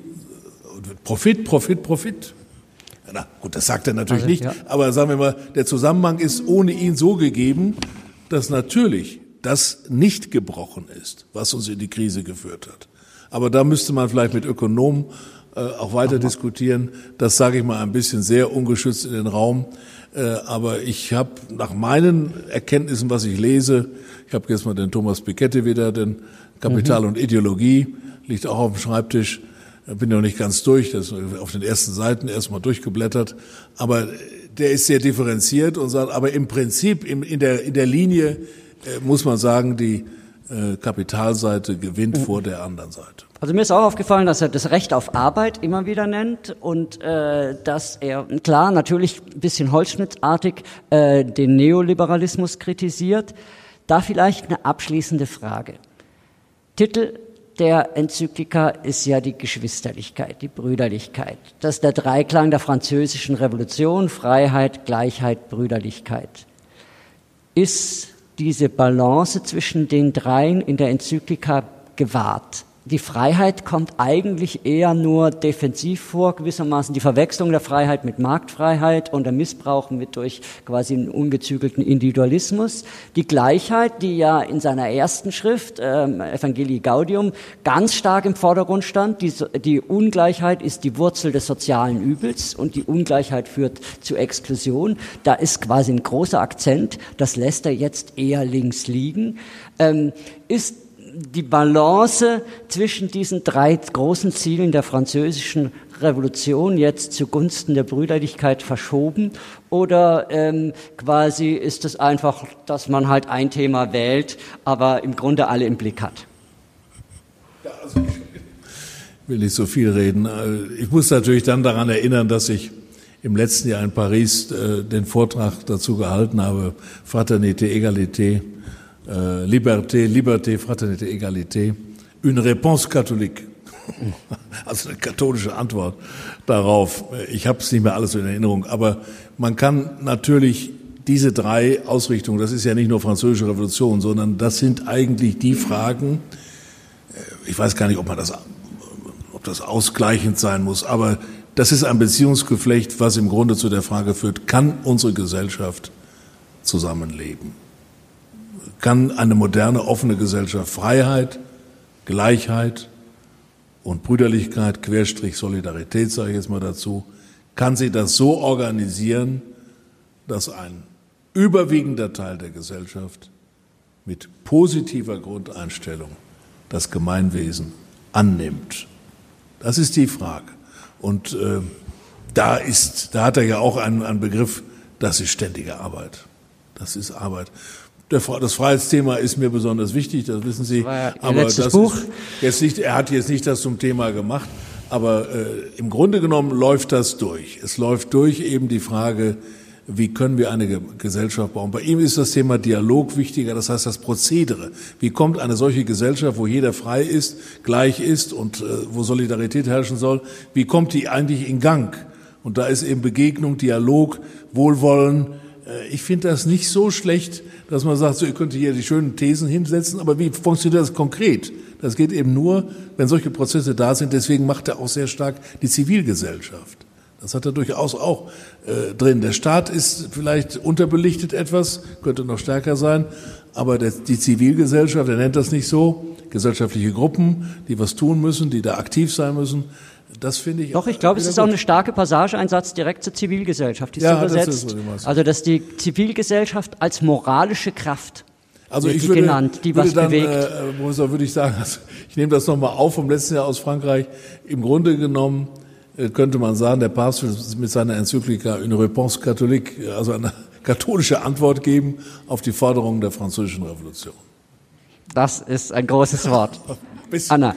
Profit, Profit, Profit. Na gut, das sagt er natürlich also, nicht, ja. aber sagen wir mal, der Zusammenhang ist ohne ihn so gegeben, dass natürlich das nicht gebrochen ist, was uns in die Krise geführt hat. Aber da müsste man vielleicht mit Ökonomen äh, auch weiter Aha. diskutieren. Das sage ich mal ein bisschen sehr ungeschützt in den Raum. Äh, aber ich habe nach meinen Erkenntnissen, was ich lese, ich habe jetzt mal den Thomas Piketty wieder, den Kapital mhm. und Ideologie, liegt auch auf dem Schreibtisch. Bin noch nicht ganz durch, das ist auf den ersten Seiten erstmal durchgeblättert. Aber der ist sehr differenziert und sagt, aber im Prinzip in, in der, in der Linie äh, muss man sagen, die äh, Kapitalseite gewinnt mhm. vor der anderen Seite. Also mir ist auch aufgefallen, dass er das Recht auf Arbeit immer wieder nennt und äh, dass er klar natürlich ein bisschen holzschnittartig äh, den Neoliberalismus kritisiert. Da vielleicht eine abschließende Frage. Titel der Enzyklika ist ja die Geschwisterlichkeit, die Brüderlichkeit. Das ist der Dreiklang der französischen Revolution, Freiheit, Gleichheit, Brüderlichkeit. Ist diese Balance zwischen den dreien in der Enzyklika gewahrt? Die Freiheit kommt eigentlich eher nur defensiv vor, gewissermaßen die Verwechslung der Freiheit mit Marktfreiheit und der Missbrauch mit durch quasi einen ungezügelten Individualismus. Die Gleichheit, die ja in seiner ersten Schrift, ähm, Evangelii Gaudium, ganz stark im Vordergrund stand. Die, die Ungleichheit ist die Wurzel des sozialen Übels und die Ungleichheit führt zu Exklusion. Da ist quasi ein großer Akzent, das lässt er jetzt eher links liegen. Ähm, ist die Balance zwischen diesen drei großen Zielen der französischen Revolution jetzt zugunsten der Brüderlichkeit verschoben oder ähm, quasi ist es einfach, dass man halt ein Thema wählt, aber im Grunde alle im Blick hat? Also ich will nicht so viel reden. Äh, ich muss natürlich dann daran erinnern, dass ich im letzten Jahr in Paris äh, den Vortrag dazu gehalten habe, Fraternité, Egalité, äh, Liberté, Liberté, Fraternité, Egalité, une réponse catholique. Also eine katholische Antwort darauf. Ich habe es nicht mehr alles in Erinnerung, aber man kann natürlich diese drei Ausrichtungen, das ist ja nicht nur französische Revolution, sondern das sind eigentlich die Fragen, äh, ich weiß gar nicht, ob man das, ob das ausgleichend sein muss, aber das ist ein Beziehungsgeflecht, was im Grunde zu der Frage führt, kann unsere Gesellschaft zusammenleben? Kann eine moderne, offene Gesellschaft Freiheit, Gleichheit und Brüderlichkeit, Querstrich Solidarität, sage ich jetzt mal dazu, kann sie das so organisieren, dass ein überwiegender Teil der Gesellschaft mit positiver Grundeinstellung das Gemeinwesen annimmt. Das ist die Frage. Und äh, da ist, da hat er ja auch einen, einen Begriff, das ist ständige Arbeit. Das ist Arbeit. Der, das Freiheitsthema ist mir besonders wichtig, das wissen Sie. Ja aber das Buch. Ist jetzt nicht, er hat jetzt nicht das zum Thema gemacht, aber äh, im Grunde genommen läuft das durch. Es läuft durch eben die Frage, wie können wir eine Gesellschaft bauen. Bei ihm ist das Thema Dialog wichtiger, das heißt das Prozedere. Wie kommt eine solche Gesellschaft, wo jeder frei ist, gleich ist und äh, wo Solidarität herrschen soll, wie kommt die eigentlich in Gang? Und da ist eben Begegnung, Dialog, Wohlwollen, Äh, ich finde das nicht so schlecht, dass man sagt, so, ihr könnt hier die schönen Thesen hinsetzen, aber wie funktioniert das konkret? Das geht eben nur, wenn solche Prozesse da sind. Deswegen macht er auch sehr stark die Zivilgesellschaft. Das hat er durchaus auch äh, drin. Der Staat ist vielleicht unterbelichtet etwas, könnte noch stärker sein, aber der, die Zivilgesellschaft, er nennt das nicht so, gesellschaftliche Gruppen, die was tun müssen, die da aktiv sein müssen, das finde ich. Doch, ich glaube, es ist gut. auch eine starke Passage, ein Satz direkt zur Zivilgesellschaft, die ja, übersetzt. Das ist, also, dass die Zivilgesellschaft als moralische Kraft also ich würde, genannt, die würde was dann, bewegt. Äh, würde ich sagen, also ich nehme das nochmal auf vom letzten Jahr aus Frankreich. Im Grunde genommen äh, könnte man sagen, der Papst will mit seiner Enzyklika une réponse catholique, also eine katholische Antwort geben auf die Forderungen der französischen Revolution. Das ist ein großes Wort. Anna.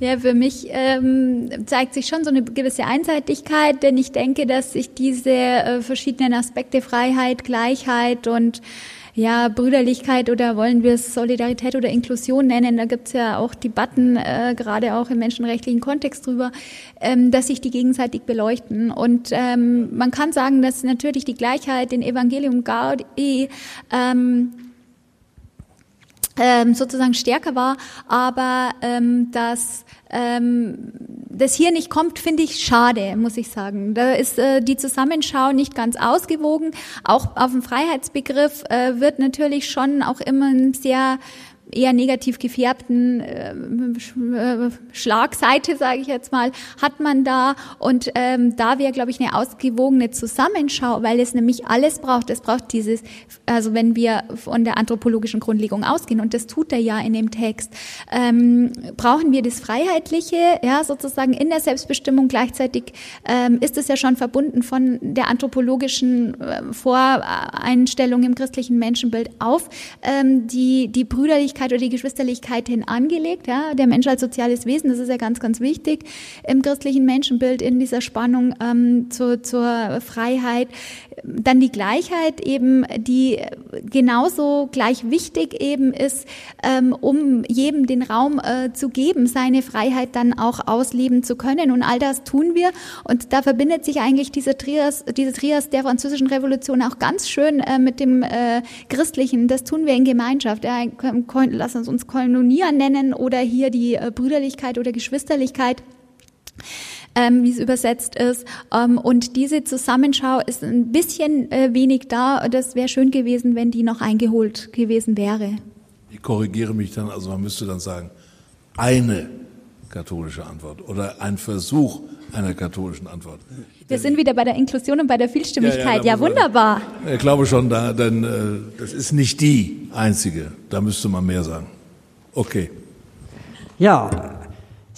Ja, für mich ähm, zeigt sich schon so eine gewisse Einseitigkeit, denn ich denke, dass sich diese äh, verschiedenen Aspekte Freiheit, Gleichheit und ja, Brüderlichkeit oder wollen wir es Solidarität oder Inklusion nennen, da gibt's ja auch Debatten, äh, gerade auch im menschenrechtlichen Kontext drüber, ähm, dass sich die gegenseitig beleuchten. Und ähm, man kann sagen, dass natürlich die Gleichheit in Evangelium Gaudi ähm, ähm, sozusagen stärker war, aber ähm, dass ähm, das hier nicht kommt, finde ich schade, muss ich sagen. Da ist äh, die Zusammenschau nicht ganz ausgewogen. Auch auf dem Freiheitsbegriff äh, wird natürlich schon auch immer ein sehr eher negativ gefärbten äh, Schlagseite, sage ich jetzt mal, hat man da. Und ähm, da wäre, glaube ich, eine ausgewogene Zusammenschau, weil es nämlich alles braucht. Es braucht dieses, also wenn wir von der anthropologischen Grundlegung ausgehen, und das tut er ja in dem Text, ähm, brauchen wir das Freiheitliche, ja, sozusagen in der Selbstbestimmung. Gleichzeitig ähm, ist es ja schon verbunden von der anthropologischen äh, Voreinstellung im christlichen Menschenbild auf ähm, die, die Brüderlichkeit Brüderlichkeit oder die Geschwisterlichkeit hin angelegt. Ja? Der Mensch als soziales Wesen, das ist ja ganz, ganz wichtig im christlichen Menschenbild in dieser Spannung ähm, zur, zur Freiheit. Dann die Gleichheit eben, die genauso gleich wichtig eben ist, ähm, um jedem den Raum äh, zu geben, seine Freiheit dann auch ausleben zu können. Und all das tun wir. Und da verbindet sich eigentlich diese Trias, diese Trias der französischen Revolution auch ganz schön äh, mit dem äh, Christlichen. Das tun wir in Gemeinschaft. Ja, lass uns uns Kolonier nennen oder hier die äh, Brüderlichkeit oder Geschwisterlichkeit. Ähm, wie es übersetzt ist. Ähm, und diese Zusammenschau ist ein bisschen äh, wenig da. Das wäre schön gewesen, wenn die noch eingeholt gewesen wäre. Ich korrigiere mich dann, also man müsste dann sagen, eine katholische Antwort oder ein Versuch einer katholischen Antwort. Wir sind wieder bei der Inklusion und bei der Vielstimmigkeit. Ja, ja, ja wunderbar. Ich glaube schon, da, denn äh, das ist nicht die einzige. Da müsste man mehr sagen. Okay. Ja,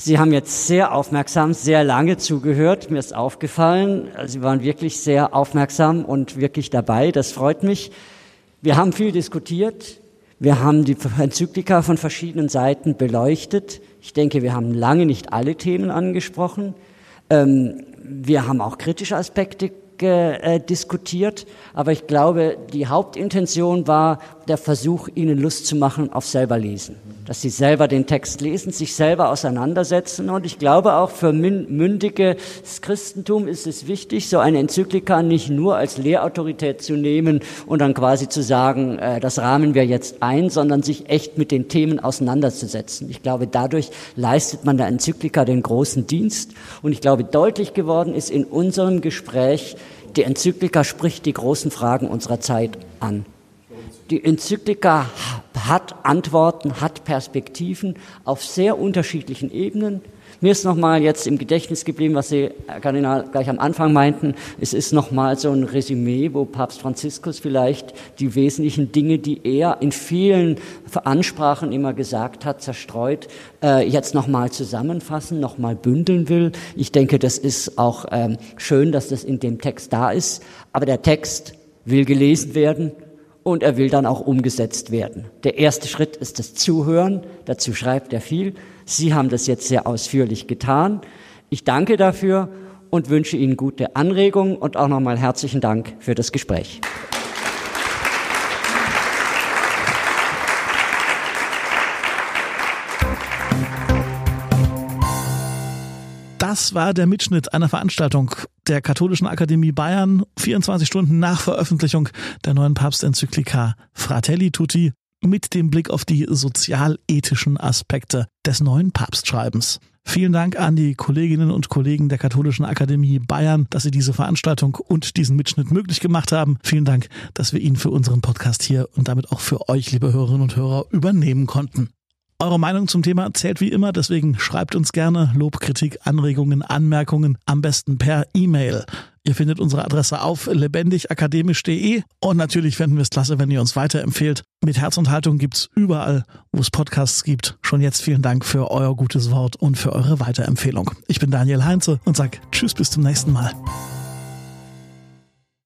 Sie haben jetzt sehr aufmerksam, sehr lange zugehört. Mir ist aufgefallen, Sie waren wirklich sehr aufmerksam und wirklich dabei. Das freut mich. Wir haben viel diskutiert. Wir haben die Enzyklika von verschiedenen Seiten beleuchtet. Ich denke, wir haben lange nicht alle Themen angesprochen. Ähm, wir haben auch kritische Aspekte äh, diskutiert, aber ich glaube, die Hauptintention war der Versuch, ihnen Lust zu machen auf selber lesen. Dass sie selber den Text lesen, sich selber auseinandersetzen. Und ich glaube auch für mündiges Christentum ist es wichtig, so eine Enzyklika nicht nur als Lehrautorität zu nehmen und dann quasi zu sagen, äh, das rahmen wir jetzt ein, sondern sich echt mit den Themen auseinanderzusetzen. Ich glaube, dadurch leistet man der Enzyklika den großen Dienst. Und ich glaube, deutlich geworden ist in unserem Gespräch, die Enzyklika spricht die großen Fragen unserer Zeit an. Die Enzyklika hat Antworten, hat Perspektiven auf sehr unterschiedlichen Ebenen. Mir ist nochmal jetzt im Gedächtnis geblieben, was Sie, Herr Kardinal, gleich am Anfang meinten. Es ist nochmal so ein Resümee, wo Papst Franziskus vielleicht die wesentlichen Dinge, die er in vielen Ansprachen immer gesagt hat, zerstreut, äh, jetzt nochmal zusammenfassen, nochmal bündeln will. Ich denke, das ist auch ähm, schön, dass das in dem Text da ist. Aber der Text will gelesen werden und er will dann auch umgesetzt werden. Der erste Schritt ist das Zuhören. Dazu schreibt er viel. Sie haben das jetzt sehr ausführlich getan. Ich danke dafür und wünsche Ihnen gute Anregungen und auch nochmal herzlichen Dank für das Gespräch. Das war der Mitschnitt einer Veranstaltung der Katholischen Akademie Bayern, 24 Stunden nach Veröffentlichung der neuen Papstenzyklika Fratelli Tutti mit dem Blick auf die sozialethischen Aspekte des neuen Papstschreibens. Vielen Dank an die Kolleginnen und Kollegen der Katholischen Akademie Bayern, dass sie diese Veranstaltung und diesen Mitschnitt möglich gemacht haben. Vielen Dank, dass wir ihn für unseren Podcast hier und damit auch für euch, liebe Hörerinnen und Hörer, übernehmen konnten. Eure Meinung zum Thema zählt wie immer, deswegen schreibt uns gerne Lob, Kritik, Anregungen, Anmerkungen, am besten per E-Mail. Ihr findet unsere Adresse auf lebendigakademisch.de und natürlich fänden wir es klasse, wenn ihr uns weiterempfehlt. Mit Herz und Haltung gibt's überall, wo es Podcasts gibt. Schon jetzt vielen Dank für euer gutes Wort und für eure Weiterempfehlung. Ich bin Daniel Heinze und sag Tschüss bis zum nächsten Mal.